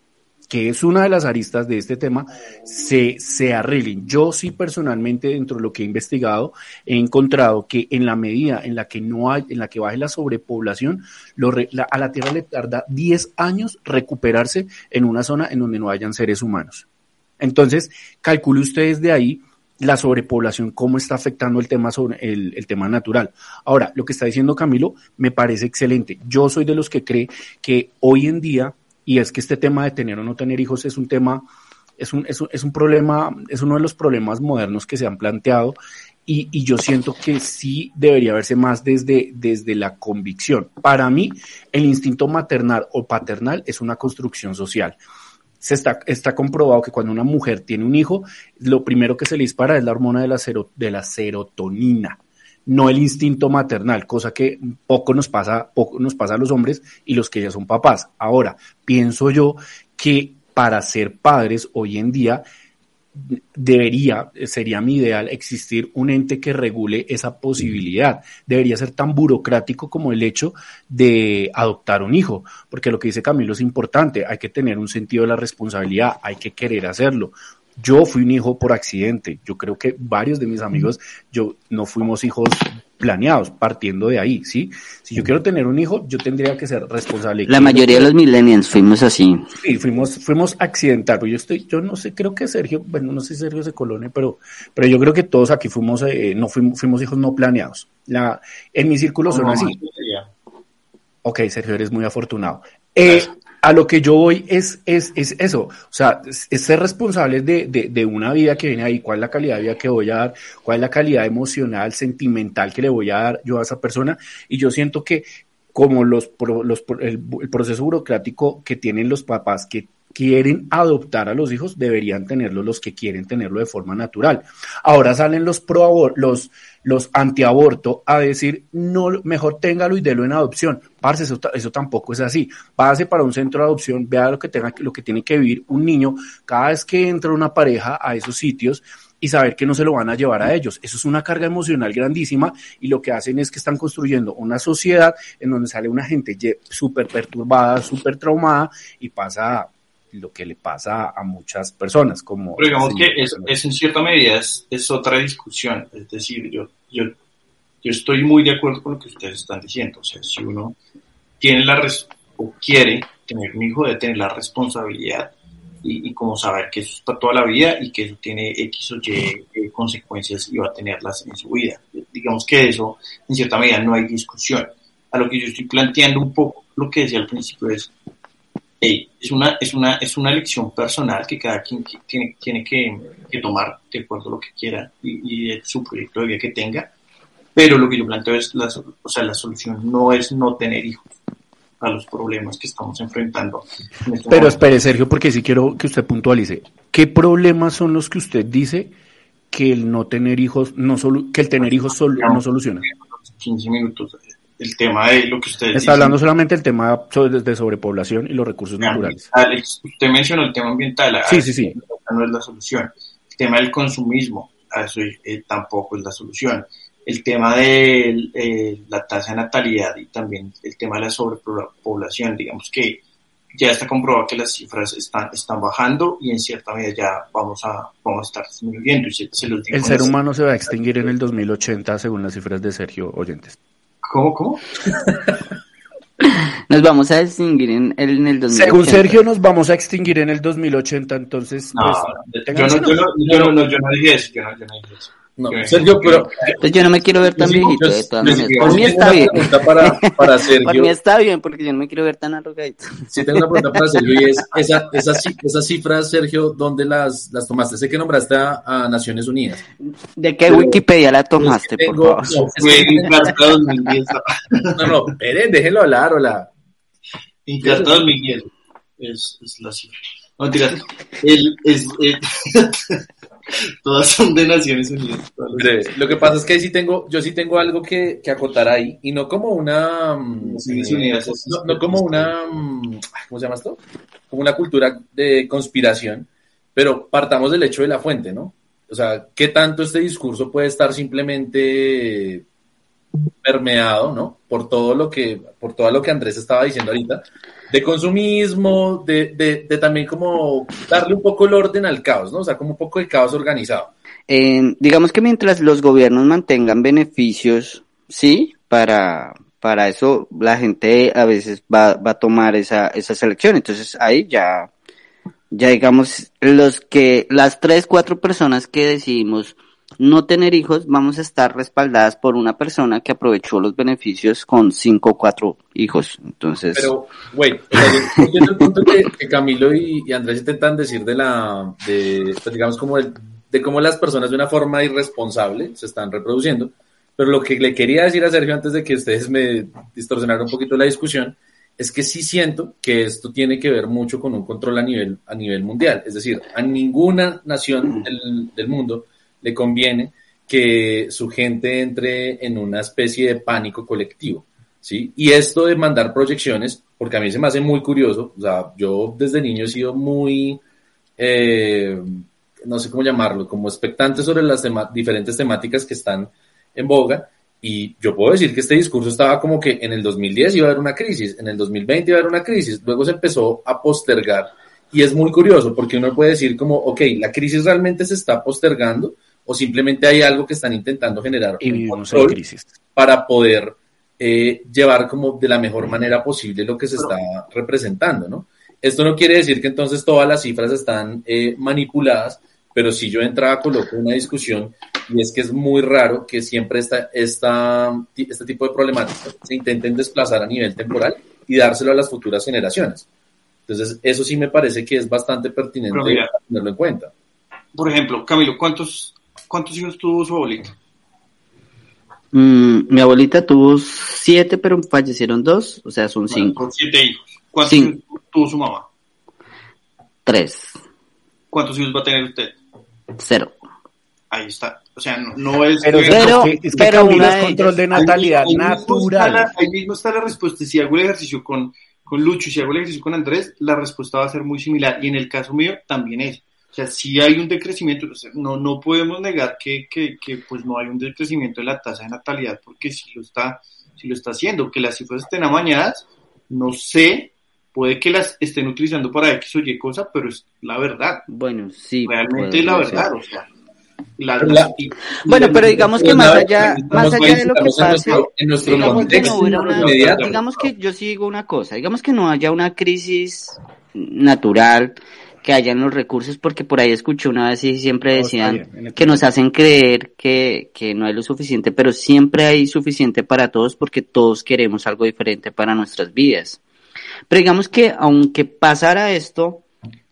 que es una de las aristas de este tema, se, se arreglen. Yo sí personalmente, dentro de lo que he investigado, he encontrado que en la medida en la que no hay, en la que baje la sobrepoblación, lo, a la Tierra le tarda 10 años recuperarse en una zona en donde no hayan seres humanos. Entonces, calcule ustedes de ahí la sobrepoblación, cómo está afectando el tema sobre el, el, tema natural. Ahora, lo que está diciendo Camilo me parece excelente. Yo soy de los que cree que hoy en día y es que este tema de tener o no tener hijos es un tema, es un, es un, es un problema, es uno de los problemas modernos que se han planteado y, y, yo siento que sí debería verse más desde, desde la convicción. Para mí, el instinto maternal o paternal es una construcción social. Se está, está comprobado que cuando una mujer tiene un hijo, lo primero que se le dispara es la hormona de la, de la serotonina no el instinto maternal, cosa que poco nos pasa, poco nos pasa a los hombres y los que ya son papás. Ahora, pienso yo que para ser padres hoy en día debería, sería mi ideal, existir un ente que regule esa posibilidad. Debería ser tan burocrático como el hecho de adoptar un hijo, porque lo que dice Camilo es importante, hay que tener un sentido de la responsabilidad, hay que querer hacerlo. Yo fui un hijo por accidente. Yo creo que varios de mis amigos, yo no fuimos hijos planeados, partiendo de ahí, ¿sí? Si yo quiero tener un hijo, yo tendría que ser responsable. La mayoría de los millennials fuimos así. Sí, fuimos, fuimos accidentados. Yo estoy, yo no sé, creo que Sergio, bueno, no sé si Sergio se colone, pero, pero yo creo que todos aquí fuimos, eh, no fuimos, fuimos hijos no planeados. La, en mi círculo son así. Ok, Sergio, eres muy afortunado. Eh, a lo que yo voy es, es, es eso, o sea, es, ser responsable de, de, de, una vida que viene ahí, cuál es la calidad de vida que voy a dar, cuál es la calidad emocional, sentimental que le voy a dar yo a esa persona, y yo siento que como los, los el, el proceso burocrático que tienen los papás que quieren adoptar a los hijos deberían tenerlo los que quieren tenerlo de forma natural. Ahora salen los pro los los antiaborto a decir no mejor téngalo y délo en adopción. Parce, eso, eso tampoco es así. Pase para un centro de adopción, vea lo que tenga lo que tiene que vivir un niño cada vez que entra una pareja a esos sitios y saber que no se lo van a llevar a ellos. Eso es una carga emocional grandísima y lo que hacen es que están construyendo una sociedad en donde sale una gente súper perturbada, súper traumada y pasa lo que le pasa a muchas personas. Como Pero digamos que es, es, en cierta medida es, es, otra discusión, es decir, yo, yo, yo estoy muy de acuerdo con lo que ustedes están diciendo, o sea, si uno tiene la res o quiere tener un hijo, debe tener la responsabilidad y, y, como saber que eso está toda la vida y que eso tiene X o Y eh, consecuencias y va a tenerlas en su vida. Digamos que eso, en cierta medida, no hay discusión. A lo que yo estoy planteando un poco, lo que decía al principio es, hey, es una, es una, es una elección personal que cada quien tiene, tiene que, que tomar de acuerdo a lo que quiera y, y su proyecto de vida que tenga. Pero lo que yo planteo es, la, o sea, la solución no es no tener hijos a los problemas que estamos enfrentando. En este Pero espere, Sergio, porque sí quiero que usted puntualice. ¿Qué problemas son los que usted dice que el no tener hijos, no solu que el tener hijos sol- no soluciona? 15 minutos. El tema de lo que ustedes Está hablando solamente del tema de sobrepoblación y los recursos naturales. Alex, usted mencionó el tema ambiental. Sí, sí, sí. No es la solución. El tema del consumismo, a eso eh, tampoco es la solución. El tema de eh, la tasa de natalidad y también el tema de la sobrepoblación, digamos que ya está comprobado que las cifras están, están bajando y en cierta medida ya vamos a, vamos a estar disminuyendo. Y se, se los digo El ser humano se va a extinguir en el 2080 según las cifras de Sergio Oyentes. ¿Cómo, cómo? (laughs) Nos vamos a distinguir en, el- en el 2080. Según Sergio nos vamos a extinguir en el 2080, entonces No, pues, yo, tengan no, yo, no, yo, no, no, yo no dije eso. Yo no, yo no dije eso. No, Yo- Sergio, pero Pues yo no me quiero ver tan Sí, viejito, yo- de todas maneras. Por mí está bien. para, para (laughs) Por Sergio. mí está bien, porque yo no me quiero ver tan arrugadito. (laughs) Sí, tengo una pregunta para (laughs) Sergio y es, esa, esas, ci- esas cifras, Sergio, ¿dónde las, las tomaste? Sé que nombraste a, a Naciones Unidas. ¿De qué Wikipedia la tomaste, por favor? no, es Fue que- en Carta 2010. no, no, esperen, déjenlo hablar, hola. Carta 2010 es, es la cifra. No, mentiras. El, es, el- todas son de Naciones Unidas. Lo que pasa es que sí tengo, yo sí tengo algo que, que acotar ahí, y no como una, mm, Naciones eh, Unidas no, no como una, mm, ¿cómo se llama esto? Como una cultura de conspiración, pero partamos del hecho de la fuente, ¿no? O sea, ¿qué tanto este discurso puede estar simplemente permeado, ¿no? Por todo lo que, por todo lo que Andrés estaba diciendo ahorita, de consumismo, de, de, de también como darle un poco el orden al caos, ¿no? O sea, como un poco de caos organizado. Eh, digamos que mientras los gobiernos mantengan beneficios, sí, para, para eso la gente a veces va, va a tomar esa, esa selección. Entonces ahí ya, ya digamos, los que, las tres, cuatro personas que decidimos no tener hijos, vamos a estar respaldadas por una persona que aprovechó los beneficios con cinco o cuatro hijos. Entonces, Pero, güey, (laughs) entiendo el punto que, que Camilo y, y Andrés intentan decir de la, de, pues, digamos, como el- de cómo las personas de una forma irresponsable se están reproduciendo. Pero lo que le quería decir a Sergio antes de que ustedes me distorsionaran un poquito la discusión es que sí siento que esto tiene que ver mucho con un control a nivel, a nivel mundial. Es decir, a ninguna nación del, del mundo le conviene que su gente entre en una especie de pánico colectivo. ¿sí? Y esto de mandar proyecciones, porque a mí se me hace muy curioso, o sea, yo desde niño he sido muy, eh, no sé cómo llamarlo, como expectante sobre las diferentes temáticas que están en boga, y yo puedo decir que este discurso estaba como que en el 2010 iba a haber una crisis, en el 2020 iba a haber una crisis, luego se empezó a postergar, y es muy curioso, porque uno puede decir como, ok, la crisis realmente se está postergando, o simplemente hay algo que están intentando generar Y un vivimos en control crisis. para poder eh, llevar como de la mejor manera posible lo que se está representando, ¿no? Esto no quiere decir que entonces todas las cifras están eh, manipuladas, pero si yo entraba coloco una discusión y es que es muy raro que siempre esta, esta, este tipo de problemáticas se intenten desplazar a nivel temporal y dárselo a las futuras generaciones. Entonces, eso sí me parece que es bastante pertinente mira. tenerlo en cuenta. Por ejemplo, Camilo, ¿cuántos, cuántos hijos tuvo su abuelita? mm, mi abuelita tuvo siete, pero fallecieron dos, o sea, son cinco. Con siete hijos. ¿Cuántos Cinco. hijos tuvo su mamá? Tres, ¿Cuántos hijos va a tener usted? cero. Ahí está. O sea, no, no es... Pero, que- Pero- es que, pero una es de control de natalidad Ahí mismo natural. la- Ahí mismo está la respuesta. Si hago el ejercicio con, con Lucho y si hago el ejercicio con Andrés, la respuesta va a ser muy similar. Y en el caso mío también es. O sea, si hay un decrecimiento, o sea, no, no podemos negar que, que, que, pues no hay un decrecimiento de la tasa de natalidad, porque si lo está, si lo está haciendo, que las cifras estén amañadas, no sé, puede que las estén utilizando para X o Y cosa, pero es la verdad, Bueno, sí. realmente es la ser. verdad, o sea. la- la- Bueno, pero digamos que más allá, más allá de lo que estamos en pase, nuestro, en nuestro digamos que contexto no una, inmediato. digamos que yo sí digo una cosa, digamos que no haya una crisis natural, que hayan los recursos, porque por ahí escuché una vez y siempre está decían bien, que nos hacen creer que, que no hay lo suficiente, pero siempre hay suficiente para todos porque todos queremos algo diferente para nuestras vidas. Pero digamos que aunque pasara esto,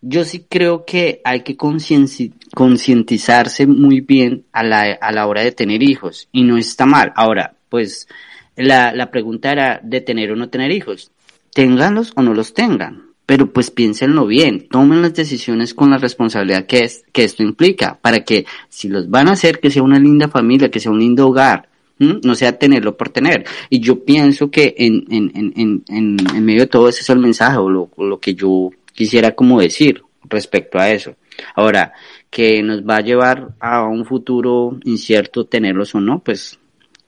yo sí creo que hay que concientizarse muy bien a la, a la hora de tener hijos y no está mal. Ahora, pues la, la pregunta era de tener o no tener hijos. Ténganlos o no los tengan. Pero pues piénsenlo bien, tomen las decisiones con la responsabilidad que, es, que esto implica, para que si los van a hacer, que sea una linda familia, que sea un lindo hogar, no sea tenerlo por tener. Y yo pienso que en, en, en, en, en medio de todo ese es el mensaje o lo, lo que yo quisiera como decir respecto a eso. Ahora, que nos va a llevar a un futuro incierto tenerlos o no, pues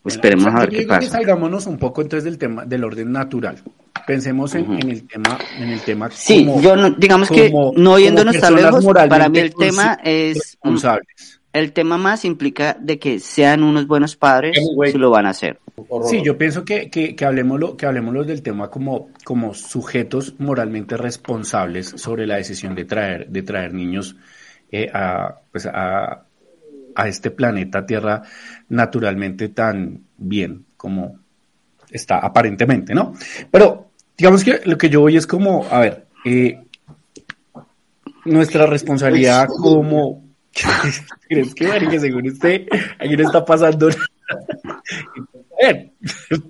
esperemos a ver qué pasa. salgámonos un poco entonces del tema del orden natural. Pensemos en, el tema, en el tema. Sí, yo no, digamos que no yéndonos tan lejos, para mí el tema es responsables. El tema más implica de que sean unos buenos padres si lo van a hacer. Sí, yo pienso que, que, que, hablemos, que hablemos del tema como, como sujetos moralmente responsables sobre la decisión de traer, de traer niños eh, a, pues a, a este planeta Tierra naturalmente tan bien como está aparentemente, ¿no? Pero digamos que lo que yo voy es como, a ver, eh, nuestra responsabilidad como... (laughs) ¿Crees que, que según usted, aquí no está pasando (laughs)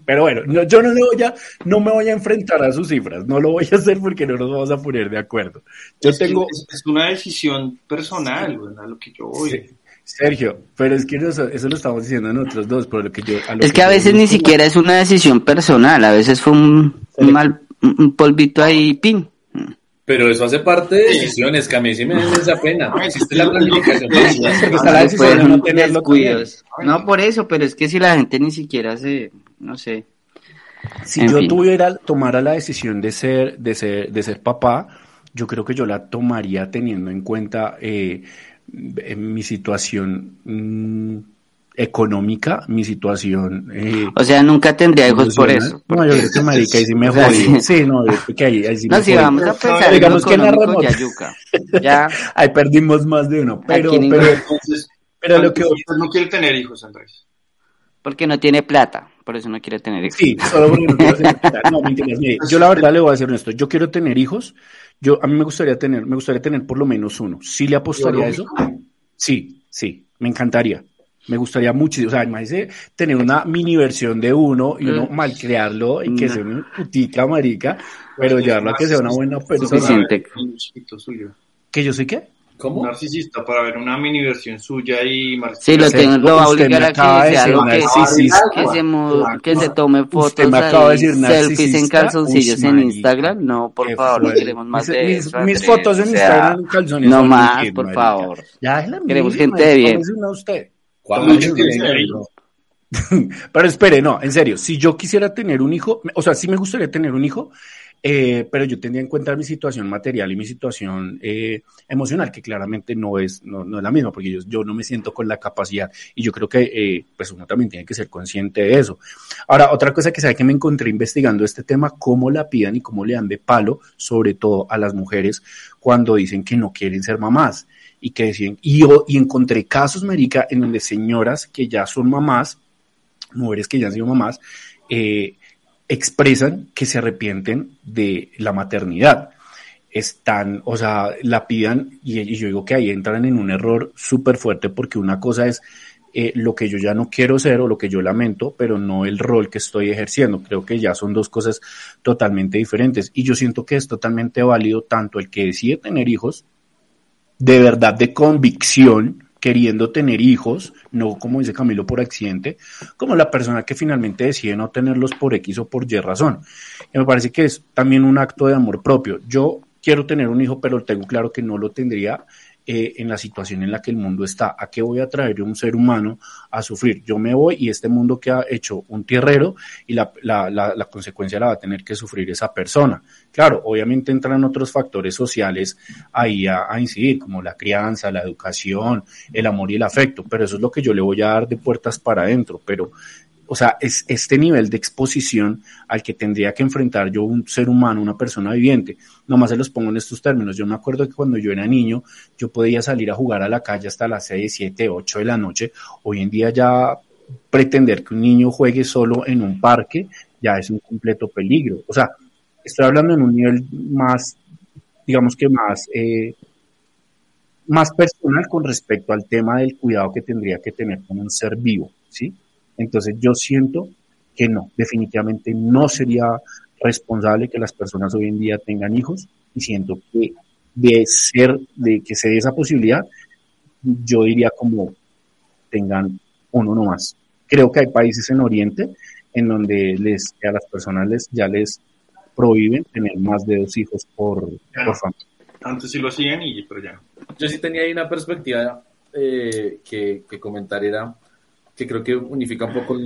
Pero bueno, yo no me, voy a, no me voy a enfrentar a sus cifras, no lo voy a hacer porque no nos vamos a poner de acuerdo. Yo es tengo... Es, una decisión personal, a lo que yo voy. Sergio, pero es que eso, lo estamos diciendo nosotros dos, por lo que yo... es que, a veces ni siquiera es una decisión personal, a veces fue un, mal un polvito ahí, pin. Pero eso hace parte de decisiones, que a mí sí me da esa pena. Existe la planificación. No por eso, pero es que si la gente ni siquiera se, no sé. Si yo tuviera, tomara la decisión de ser, de ser, de ser papá, yo creo que yo la tomaría teniendo en cuenta eh, mi situación mm, económica, mi situación. Eh, o sea, nunca tendría hijos por eso. No, yo creo que marica, ahí sí me (laughs) jodí. Sí, no, que ahí, ahí sí no, me si vamos a pensar digamos que en la remota. Yayuca. (laughs) Ya. ahí perdimos más de uno, pero, pero, entonces, pero lo que no quiere tener hijos, Andrés. Porque no tiene plata, por eso no quiere tener hijos. Sí, solo porque no quiere tener (laughs) plata. No, yo la verdad le voy a decir esto, yo quiero tener hijos, yo a mí me gustaría tener, me gustaría tener por lo menos uno. ¿Sí le apostaría a eso? Sí, sí, me encantaría. Me gustaría mucho, o sea, imagínese tener una mini versión de uno y uno mm. malcrearlo y que sea una putica marica, pero llevarlo a que sea una buena persona. ¿Que yo sé qué? ¿Cómo? Narcisista para ver una mini versión suya y Sí, lo, tengo, lo va a obligar a que sea algo que, que, se, que se tome fotos me acaba de decir selfies en calzoncillos en Instagram. No, por favor, no queremos más mis, de eso. Mis, fotos en Instagram en calzones. No más, por favor. Ya Queremos gente de bien. Usted. (laughs) Pero espere, no, en serio, si yo quisiera tener un hijo, o sea, sí me gustaría tener un hijo, eh, pero yo tendría en cuenta mi situación material y mi situación eh, emocional, que claramente no es, no, no es la misma, porque yo, yo, no me siento con la capacidad y yo creo que eh, pues uno también tiene que ser consciente de eso. Ahora, otra cosa que sabe que me encontré investigando este tema, cómo la pidan y cómo le dan de palo, sobre todo a las mujeres, cuando dicen que no quieren ser mamás y que deciden, y, y encontré casos, Merica, en donde señoras que ya son mamás, mujeres que ya han sido mamás, eh, expresan que se arrepienten de la maternidad. Están, o sea, la pidan y, yo digo que ahí entran en un error súper fuerte porque una cosa es eh, lo que yo ya no quiero ser o lo que yo lamento, pero no el rol que estoy ejerciendo. Creo que ya son dos cosas totalmente diferentes y yo siento que es totalmente válido tanto el que decide tener hijos, de verdad de convicción, queriendo tener hijos, no como dice Camilo por accidente, como la persona que finalmente decide no tenerlos por X o por Y razón. Y me parece que es también un acto de amor propio. Yo quiero tener un hijo, pero tengo claro que no lo tendría eh, en la situación en la que el mundo está. ¿A qué voy a traer un ser humano a sufrir? Yo me voy y este mundo que ha hecho un tierrero y la, la, la, consecuencia la va a tener que sufrir esa persona. Claro, obviamente entran otros factores sociales ahí a, a incidir, como la crianza, la educación, el amor y el afecto, pero eso es lo que yo le voy a dar de puertas para adentro. Pero o sea, es este nivel de exposición al que tendría que enfrentar yo un ser humano, una persona viviente. Nomás se los pongo en estos términos. Yo me acuerdo que cuando yo era niño, yo podía salir a jugar a la calle hasta las 6, 7, 8 de la noche. Hoy en día ya pretender que un niño juegue solo en un parque ya es un completo peligro. O sea, estoy hablando en un nivel más, digamos que más, eh, más personal con respecto al tema del cuidado que tendría que tener con un ser vivo, ¿sí? Entonces yo siento que no, definitivamente no sería responsable que las personas hoy en día tengan hijos y siento que de ser, de que se dé esa posibilidad, yo diría como tengan uno nomás. Creo que hay países en Oriente en donde les, a las personas les, ya les prohíben tener más de dos hijos por, por familia. Antes sí lo hacían, y, pero ya Yo sí tenía ahí una perspectiva eh, que, que, comentar, era que creo que unifica un poco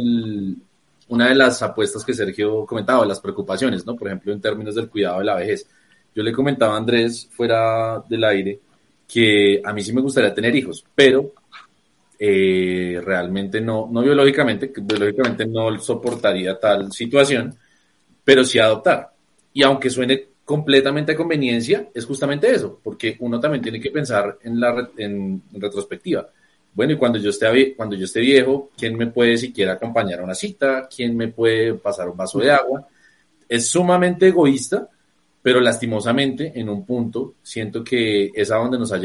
una de las apuestas que Sergio comentaba, las preocupaciones, ¿no? Por ejemplo, en términos del cuidado de la vejez. Yo le comentaba a Andrés fuera del aire que a mí sí me gustaría tener hijos, pero eh, realmente no, no biológicamente, biológicamente no soportaría tal situación, pero sí adoptar. Y aunque suene completamente a conveniencia, es justamente eso, porque uno también tiene que pensar en la en, retrospectiva. Bueno, y cuando yo esté viejo, ¿quién me puede siquiera acompañar a una cita? ¿Quién me puede pasar un vaso de agua? Es sumamente egoísta, pero lastimosamente en un punto siento que es a donde nos ha,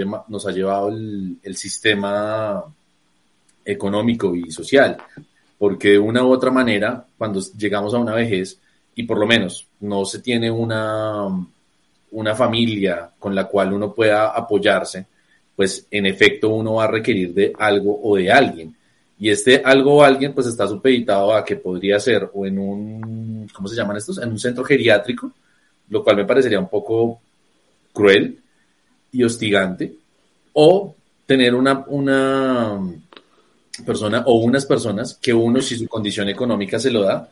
llevado el, sistema económico y social, porque de una u otra manera, cuando llegamos a una vejez, y por lo menos no se tiene una familia con la cual uno pueda apoyarse, pues en efecto uno va a requerir de algo o de alguien. Y este algo o alguien pues está supeditado a que podría ser o en un, ¿cómo se llaman estos? En un centro geriátrico, lo cual me parecería un poco cruel y hostigante, o tener una, una persona o unas personas que uno, si su condición económica se lo da,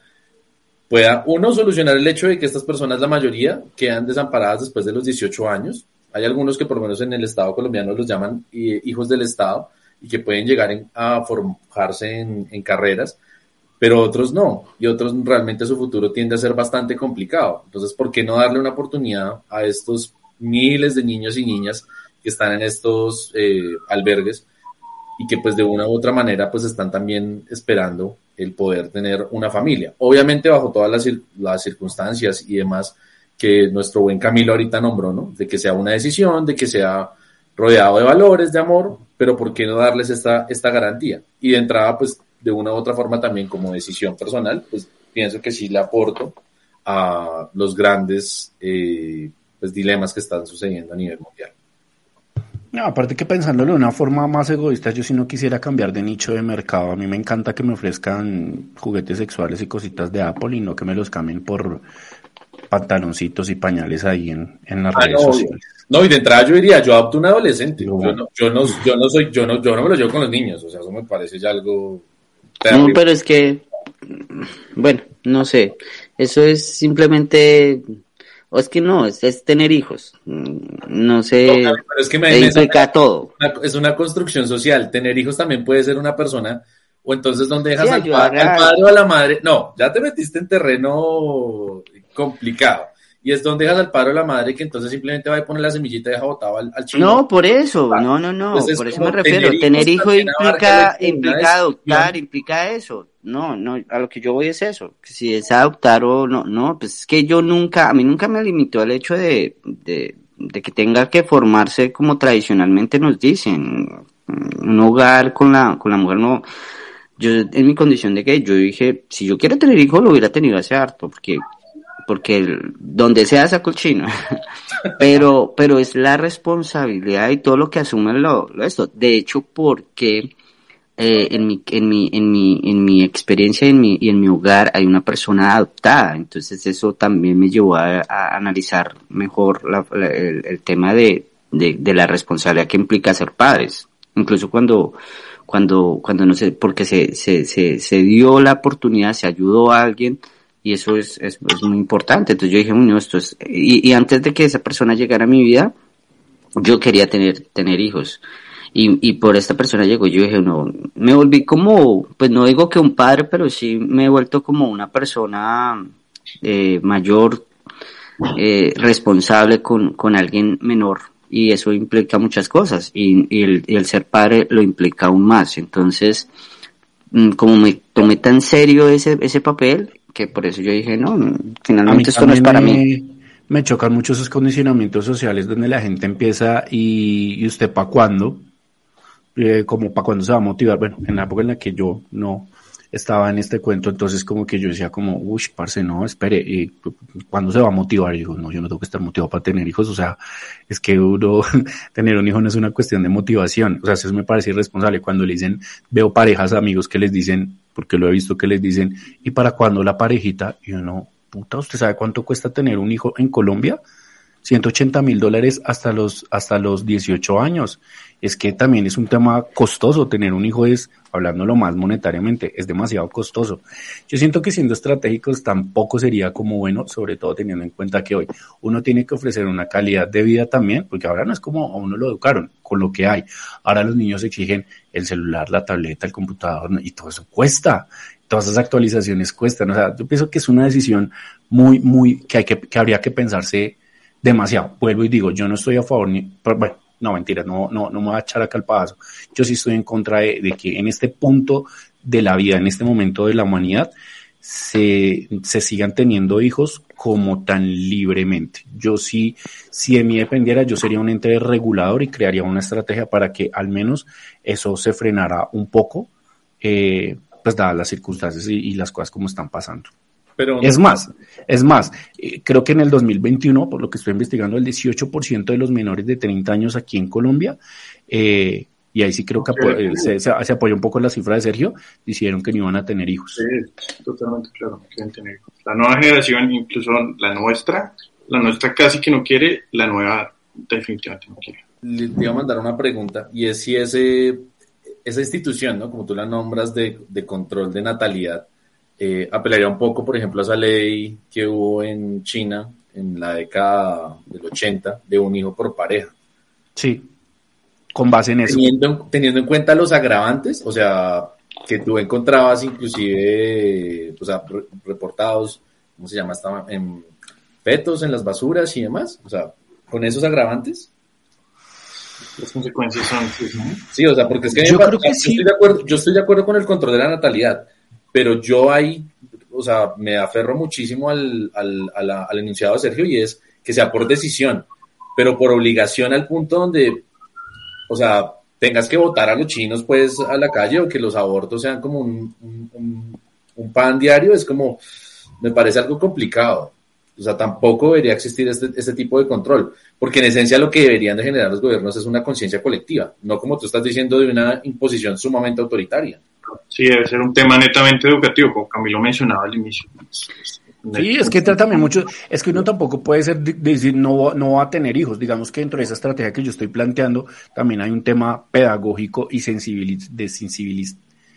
pueda uno solucionar el hecho de que estas personas, la mayoría, quedan desamparadas después de los 18 años. Hay algunos que por lo menos en el Estado colombiano los llaman eh, hijos del Estado y que pueden llegar a forjarse en, carreras, pero otros no, y otros realmente su futuro tiende a ser bastante complicado. Entonces, ¿por qué no darle una oportunidad a estos miles de niños y niñas que están en estos eh, albergues y que pues de una u otra manera pues están también esperando el poder tener una familia. Obviamente bajo todas las, las circunstancias y demás que nuestro buen Camilo ahorita nombró, ¿no? De que sea una decisión, de que sea rodeado de valores, de amor, pero ¿por qué no darles esta, esta garantía? Y de entrada, pues de una u otra forma también como decisión personal, pues pienso que sí le aporto a los grandes eh, pues, dilemas que están sucediendo a nivel mundial. No, aparte que pensándolo de una forma más egoísta, yo sí no quisiera cambiar de nicho de mercado. A mí me encanta que me ofrezcan juguetes sexuales y cositas de Apple y no que me los cambien por pantaloncitos y pañales ahí en, en las ah, redes no, sociales. No, y de entrada yo diría, yo adopto un adolescente. Yo no, yo no, yo no soy, yo no, yo no me lo llevo con los niños. O sea, eso me parece ya algo. No, pero es que, bueno, no sé. Eso es simplemente o es que no, es, tener hijos. Mm, no sé. es que me, implica todo. es una construcción social. Tener hijos también puede ser una persona. O entonces, ¿dónde dejas al, padre o a la madre? No, ya te metiste en terreno complicado. Y es donde dejas al padre o la madre que entonces simplemente va a poner la semillita y deja botado al, al chico. No, por eso, no, no, no, por eso me refiero. Tener hijos implica, implica adoptar, implica eso no, no, a lo que yo voy es eso, si es adoptar o no, no, pues es que yo nunca, a mí nunca me limitó al hecho de, de, de que tenga que formarse como tradicionalmente nos dicen, un hogar con la, con la mujer no, yo en mi condición de que yo dije, si yo quiero tener hijos lo hubiera tenido hace harto, porque, porque donde sea saco el chino, (laughs) pero, pero es la responsabilidad y todo lo que asume lo, esto, de hecho, porque eh, en, mi, en, mi, en, mi, en mi experiencia en mi, y en mi hogar hay una persona adoptada, entonces eso también me llevó a, analizar mejor el, tema de, de, la responsabilidad que implica ser padres. Incluso cuando, cuando, cuando no sé, porque se, se, se, se dio la oportunidad, se ayudó a alguien, y eso es, es, muy importante. Entonces yo dije, bueno, esto es, y, y antes de que esa persona llegara a mi vida, yo quería tener, tener hijos y, y por esta persona llegó, yo dije, no, me volví como, pues no digo que un padre, pero sí me he vuelto como una persona eh, mayor, eh, responsable con, con alguien menor y eso implica muchas cosas y, y, el, el ser padre lo implica aún más. Entonces, mm, como me tomé tan serio ese, ese papel, que por eso yo dije, no, finalmente esto no es para mí. Me chocan mucho esos condicionamientos sociales donde la gente empieza y, y usted para cuándo, eh, como para cuándo se va a motivar. Bueno, en la época en la que yo no, estaba en este cuento, entonces como que yo decía como, uy, parce, no, espere, ¿y ¿cuándo se va a motivar? Y digo, no, yo no tengo que estar motivado para tener hijos, o sea, es que uno, (laughs) tener un hijo no es una cuestión de motivación, o sea, eso me parece irresponsable cuando le dicen, veo parejas, amigos que les dicen, porque lo he visto que les dicen, ¿y para cuándo la parejita? Y uno, puta, ¿usted sabe cuánto cuesta tener un hijo en Colombia? 180 mil dólares hasta los, hasta los 18 años es que también es un tema costoso. Tener un hijo es, hablándolo más monetariamente, es demasiado costoso. Yo siento que siendo estratégicos tampoco sería como bueno, sobre todo teniendo en cuenta que hoy uno tiene que ofrecer una calidad de vida también, porque ahora no es como a uno lo educaron con lo que hay. Ahora los niños exigen el celular, la tableta, el computador y todo eso cuesta. Todas esas actualizaciones cuestan. O sea, yo pienso que es una decisión muy, muy, que hay que, que habría que pensarse demasiado. Vuelvo y digo, yo no estoy a favor ni, bueno, no, mentira, no, no, no me voy a echar acá al paso. Yo sí estoy en contra de, que en este punto de la vida, en este momento de la humanidad, se, se sigan teniendo hijos como tan libremente. Yo sí, si de mí dependiera, yo sería un ente regulador y crearía una estrategia para que al menos eso se frenara un poco, eh, pues dadas las circunstancias y las cosas como están pasando es más, es más, eh, creo que en el 2021, por lo que estoy investigando, el 18% de los menores de 30 años aquí en Colombia, eh, y ahí sí creo que eh, se, se, apoya un poco la cifra de Sergio, dijeron que no iban a tener hijos. Sí, totalmente claro, quieren tener hijos. La nueva generación, incluso la nuestra, la nuestra casi que no quiere, la nueva definitivamente no quiere. Le iba a mandar una pregunta, y es si ese, esa institución, ¿no? como tú la nombras, de, de control de natalidad, eh, apelaría un poco, por ejemplo, a esa ley que hubo en China en la década del 80 de un hijo por pareja. Sí, con base en eso. Teniendo, en cuenta los agravantes, o sea, que tú encontrabas inclusive, o sea, reportados, ¿cómo se llama? Estaban en fetos en las basuras y demás, o sea, con esos agravantes. Las consecuencias son... Sí, o sea, porque es que, yo, creo que estoy de acuerdo, yo estoy de acuerdo con el control de la natalidad, pero yo ahí, o sea, me aferro muchísimo al, al, al enunciado de Sergio y es que sea por decisión, pero por obligación al punto donde, o sea, tengas que votar a los chinos pues a la calle o que los abortos sean como un, un, un pan diario, es como, me parece algo complicado. O sea, tampoco debería existir este, este tipo de control, porque en esencia lo que deberían de generar los gobiernos es una conciencia colectiva, no como tú estás diciendo de una imposición sumamente autoritaria. Sí, debe ser un tema netamente educativo, como Camilo mencionaba al inicio. Sí, es que trata también mucho, es que uno tampoco puede ser decir no, no va a tener hijos. Digamos que dentro de esa estrategia que yo estoy planteando, también hay un tema pedagógico y de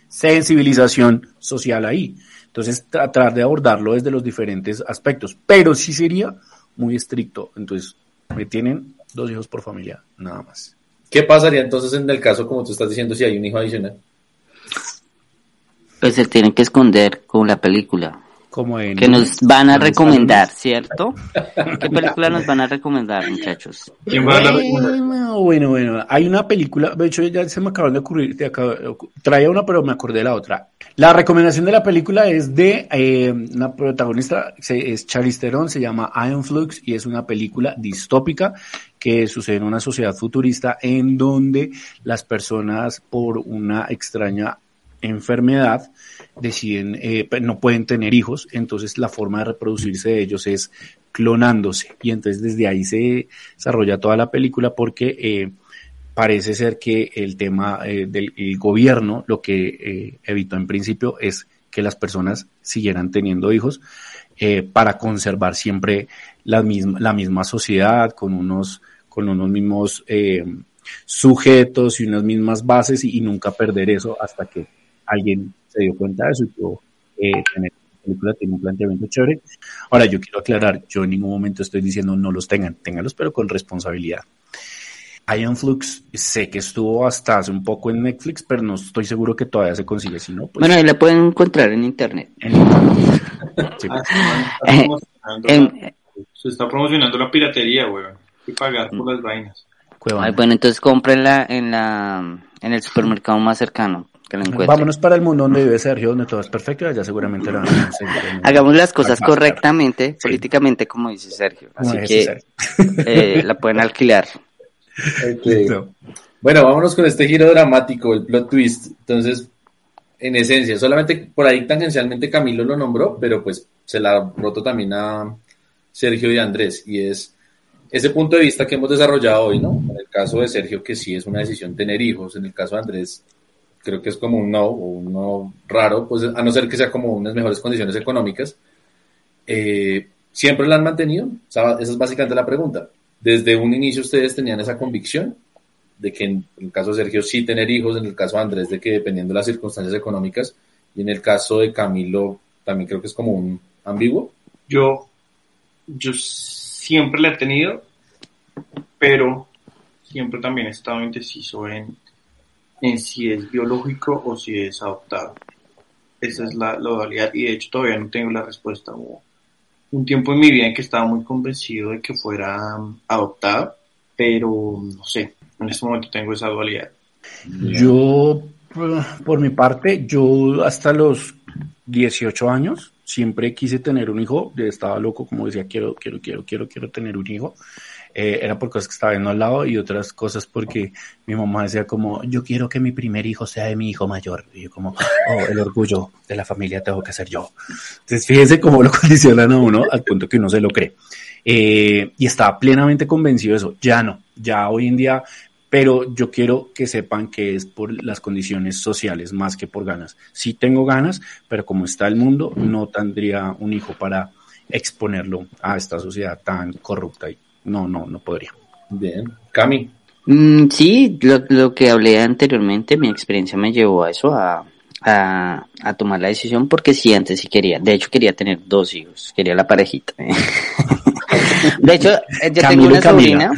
sensibilización social ahí. Entonces, tratar de abordarlo desde los diferentes aspectos, pero sí sería muy estricto. Entonces, me tienen dos hijos por familia, nada más. ¿Qué pasaría entonces en el caso, como tú estás diciendo, si hay un hijo adicional? Pues se tienen que esconder con la película. Como en, que nos van a recomendar, ¿cierto? ¿Qué película nos van a recomendar, muchachos? ¿Quién va a bueno, bueno, hay una película, de hecho ya se me acaban de ocurrir, traía una pero me acordé de la otra. La recomendación de la película es de eh, una protagonista, es Charlize Theron, se llama Iron Flux y es una película distópica que sucede en una sociedad futurista en donde las personas por una extraña enfermedad deciden, eh, no pueden tener hijos, entonces la forma de reproducirse de ellos es clonándose. Y entonces desde ahí se desarrolla toda la película porque eh, parece ser que el tema eh, del gobierno lo que evitó en principio es que las personas siguieran teniendo hijos para conservar siempre la misma, la misma sociedad con unos, con unos mismos sujetos y unas mismas bases y nunca perder eso hasta que alguien se dio cuenta de eso y pudo eh, tener película tiene un planteamiento chévere. Ahora, yo quiero aclarar, yo en ningún momento estoy diciendo no los tengan, ténganlos, pero con responsabilidad. Ion Flux sé que estuvo hasta hace un poco en Netflix, pero no estoy seguro que todavía se consigue. Si no, pues... Bueno, ahí la pueden encontrar en internet. (laughs) se está promocionando la piratería, weón. Y pagar por las vainas. bueno, entonces cómprenla en la en el supermercado más cercano que lo encuentre. Vámonos para el mundo donde vive Sergio, donde todo es perfecto, y allá seguramente la van a conseguir. (laughs) Hagamos las cosas correctamente, políticamente, como dice Sergio. Así dice que Sergio. eh, la pueden alquilar. (laughs) Bueno, vámonos con este giro dramático, el plot twist. Entonces, en esencia, solamente por ahí tangencialmente Camilo lo nombró, pero pues se la roto también a Sergio y Andrés. Y es ese punto de vista que hemos desarrollado hoy, ¿no? En el caso de Sergio, que sí es una decisión tener hijos. En el caso de Andrés, creo que es como un no, un no raro, pues a no ser que sea como unas mejores condiciones económicas. Eh, ¿Siempre la han mantenido? O sea, esa es básicamente la pregunta. Desde un inicio ustedes tenían esa convicción de que en el caso de Sergio sí tener hijos, en el caso de Andrés de que dependiendo de las circunstancias económicas, y en el caso de Camilo también creo que es como un ambiguo. Yo, yo siempre la he tenido, pero siempre también he estado indeciso en, en si es biológico o si es adoptado. Esa es la, dualidad y de hecho todavía no tengo la respuesta. Hubo un tiempo en mi vida en que estaba muy convencido de que fuera um, adoptado, pero no sé, en este momento tengo esa dualidad. Yo, por mi parte, yo hasta los 18 años siempre quise tener un hijo. Estaba loco, como decía, quiero, quiero, quiero, quiero, quiero tener un hijo. Eh, era por cosas que estaba viendo al lado y otras cosas porque mi mamá decía como, yo quiero que mi primer hijo sea de mi hijo mayor. Y yo como, oh, el orgullo de la familia tengo que ser yo. Entonces fíjense cómo lo (laughs) condicionan a uno al punto que uno se lo cree. Eh, y estaba plenamente convencido de eso. Ya no, ya hoy en día pero yo quiero que sepan que es por las condiciones sociales más que por ganas. Sí tengo ganas, pero como está el mundo, no tendría un hijo para exponerlo a esta sociedad tan corrupta y no, no, no podría. Bien. Cami. Mm, sí, lo, lo que hablé anteriormente, mi experiencia me llevó a eso, a, a, a tomar la decisión, porque sí, antes sí quería. De hecho, quería tener dos hijos, quería la parejita. (laughs) De hecho, eh, yo tengo Camilo una sobrina,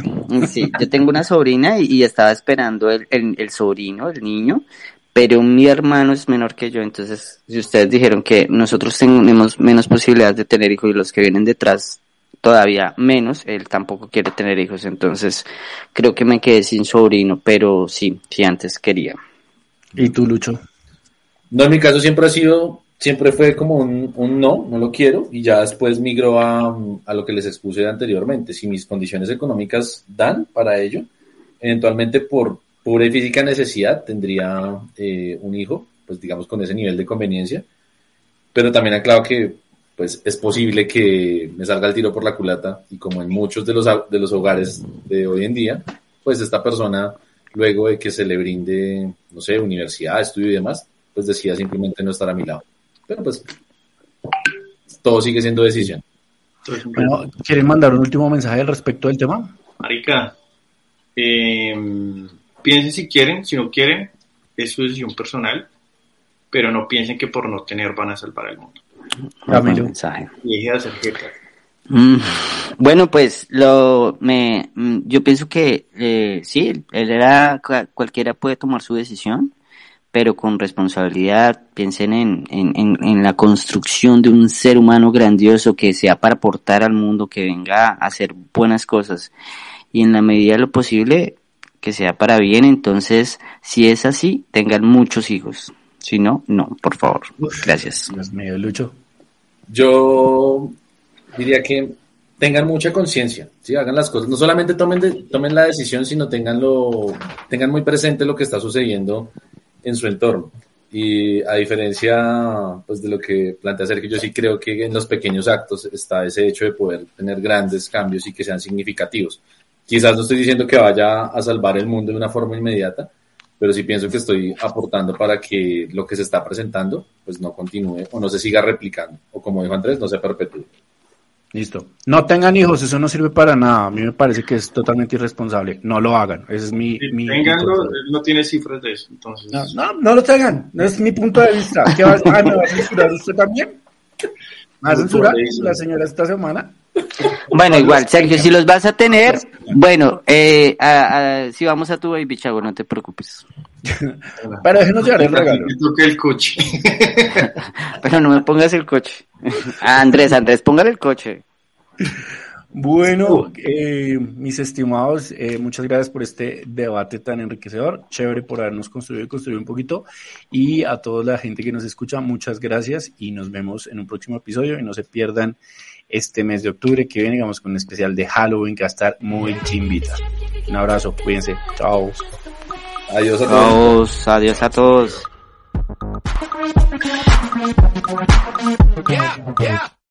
sí, yo tengo una sobrina y, y estaba esperando el, el, el sobrino, el niño, pero mi hermano es menor que yo, entonces, si ustedes dijeron que nosotros tenemos menos posibilidades de tener hijos y los que vienen detrás todavía menos, él tampoco quiere tener hijos, entonces creo que me quedé sin sobrino, pero sí, sí antes quería. ¿Y tú, Lucho? No, en mi caso siempre ha sido, siempre fue como un, un no, no lo quiero, y ya después migró a, a lo que les expuse anteriormente. Si mis condiciones económicas dan para ello, eventualmente por pura y física necesidad tendría eh, un hijo, pues digamos con ese nivel de conveniencia, pero también aclaro que pues es posible que me salga el tiro por la culata y como en muchos de los, de los hogares de hoy en día, pues esta persona luego de que se le brinde, no sé, universidad, estudio y demás, pues decida simplemente no estar a mi lado. Pero pues todo sigue siendo decisión. Bueno, ¿quieren mandar un último mensaje al respecto del tema? Marica, eh, piensen si quieren, si no quieren, es su decisión personal, pero no piensen que por no tener van a salvar el mundo. Camilo. Buen mensaje. Mm, Bueno, pues lo me mm, yo pienso que eh, sí, él era cua- cualquiera puede tomar su decisión, pero con responsabilidad. Piensen en, en, en, en la construcción de un ser humano grandioso que sea para aportar al mundo, que venga a hacer buenas cosas y en la medida de lo posible que sea para bien. Entonces, si es así, tengan muchos hijos. Si no, no, por favor. Gracias. Dios mío, Lucho. Yo diría que tengan mucha conciencia, ¿sí? hagan las cosas, no solamente tomen, de- tomen la decisión, sino tenganlo, tengan muy presente lo que está sucediendo en su entorno. Y a diferencia pues, de lo que plantea Sergio, yo sí creo que en los pequeños actos está ese hecho de poder tener grandes cambios y que sean significativos. Quizás no estoy diciendo que vaya a salvar el mundo de una forma inmediata, pero sí pienso que estoy aportando para que lo que se está presentando pues no continúe o no se siga replicando o como dijo Andrés, no se perpetúe. Listo. No tengan hijos, eso no sirve para nada. A mí me parece que es totalmente irresponsable. No lo hagan. Ese es mi. Si mi tenganlo, mi- él no tiene cifras de eso, entonces... No, no, no lo tengan. No es mi punto de vista. ¿Qué va, ah, ¿Me va a censurar usted también? ¿Me va a censurar la señora esta semana? Bueno, igual, Sergio, si los vas a tener, (laughs) bueno, eh, a- a- si vamos a tu baby chavo, no te preocupes. (laughs) Pero déjenos llevar el regalo. Que toque el coche. (laughs) Pero no me pongas el coche. Ah, Andrés, Andrés, póngale el coche. Bueno, eh, mis estimados, eh, muchas gracias por este debate tan enriquecedor. Chévere por habernos construido y construido un poquito. Y a toda la gente que nos escucha, muchas gracias y nos vemos en un próximo episodio. Y no se pierdan este mes de octubre que viene, digamos, con un especial de Halloween que va a estar muy chimbita. Un abrazo, cuídense. Chao. Adiós a todos. Adiós, adiós a todos. Yeah, yeah.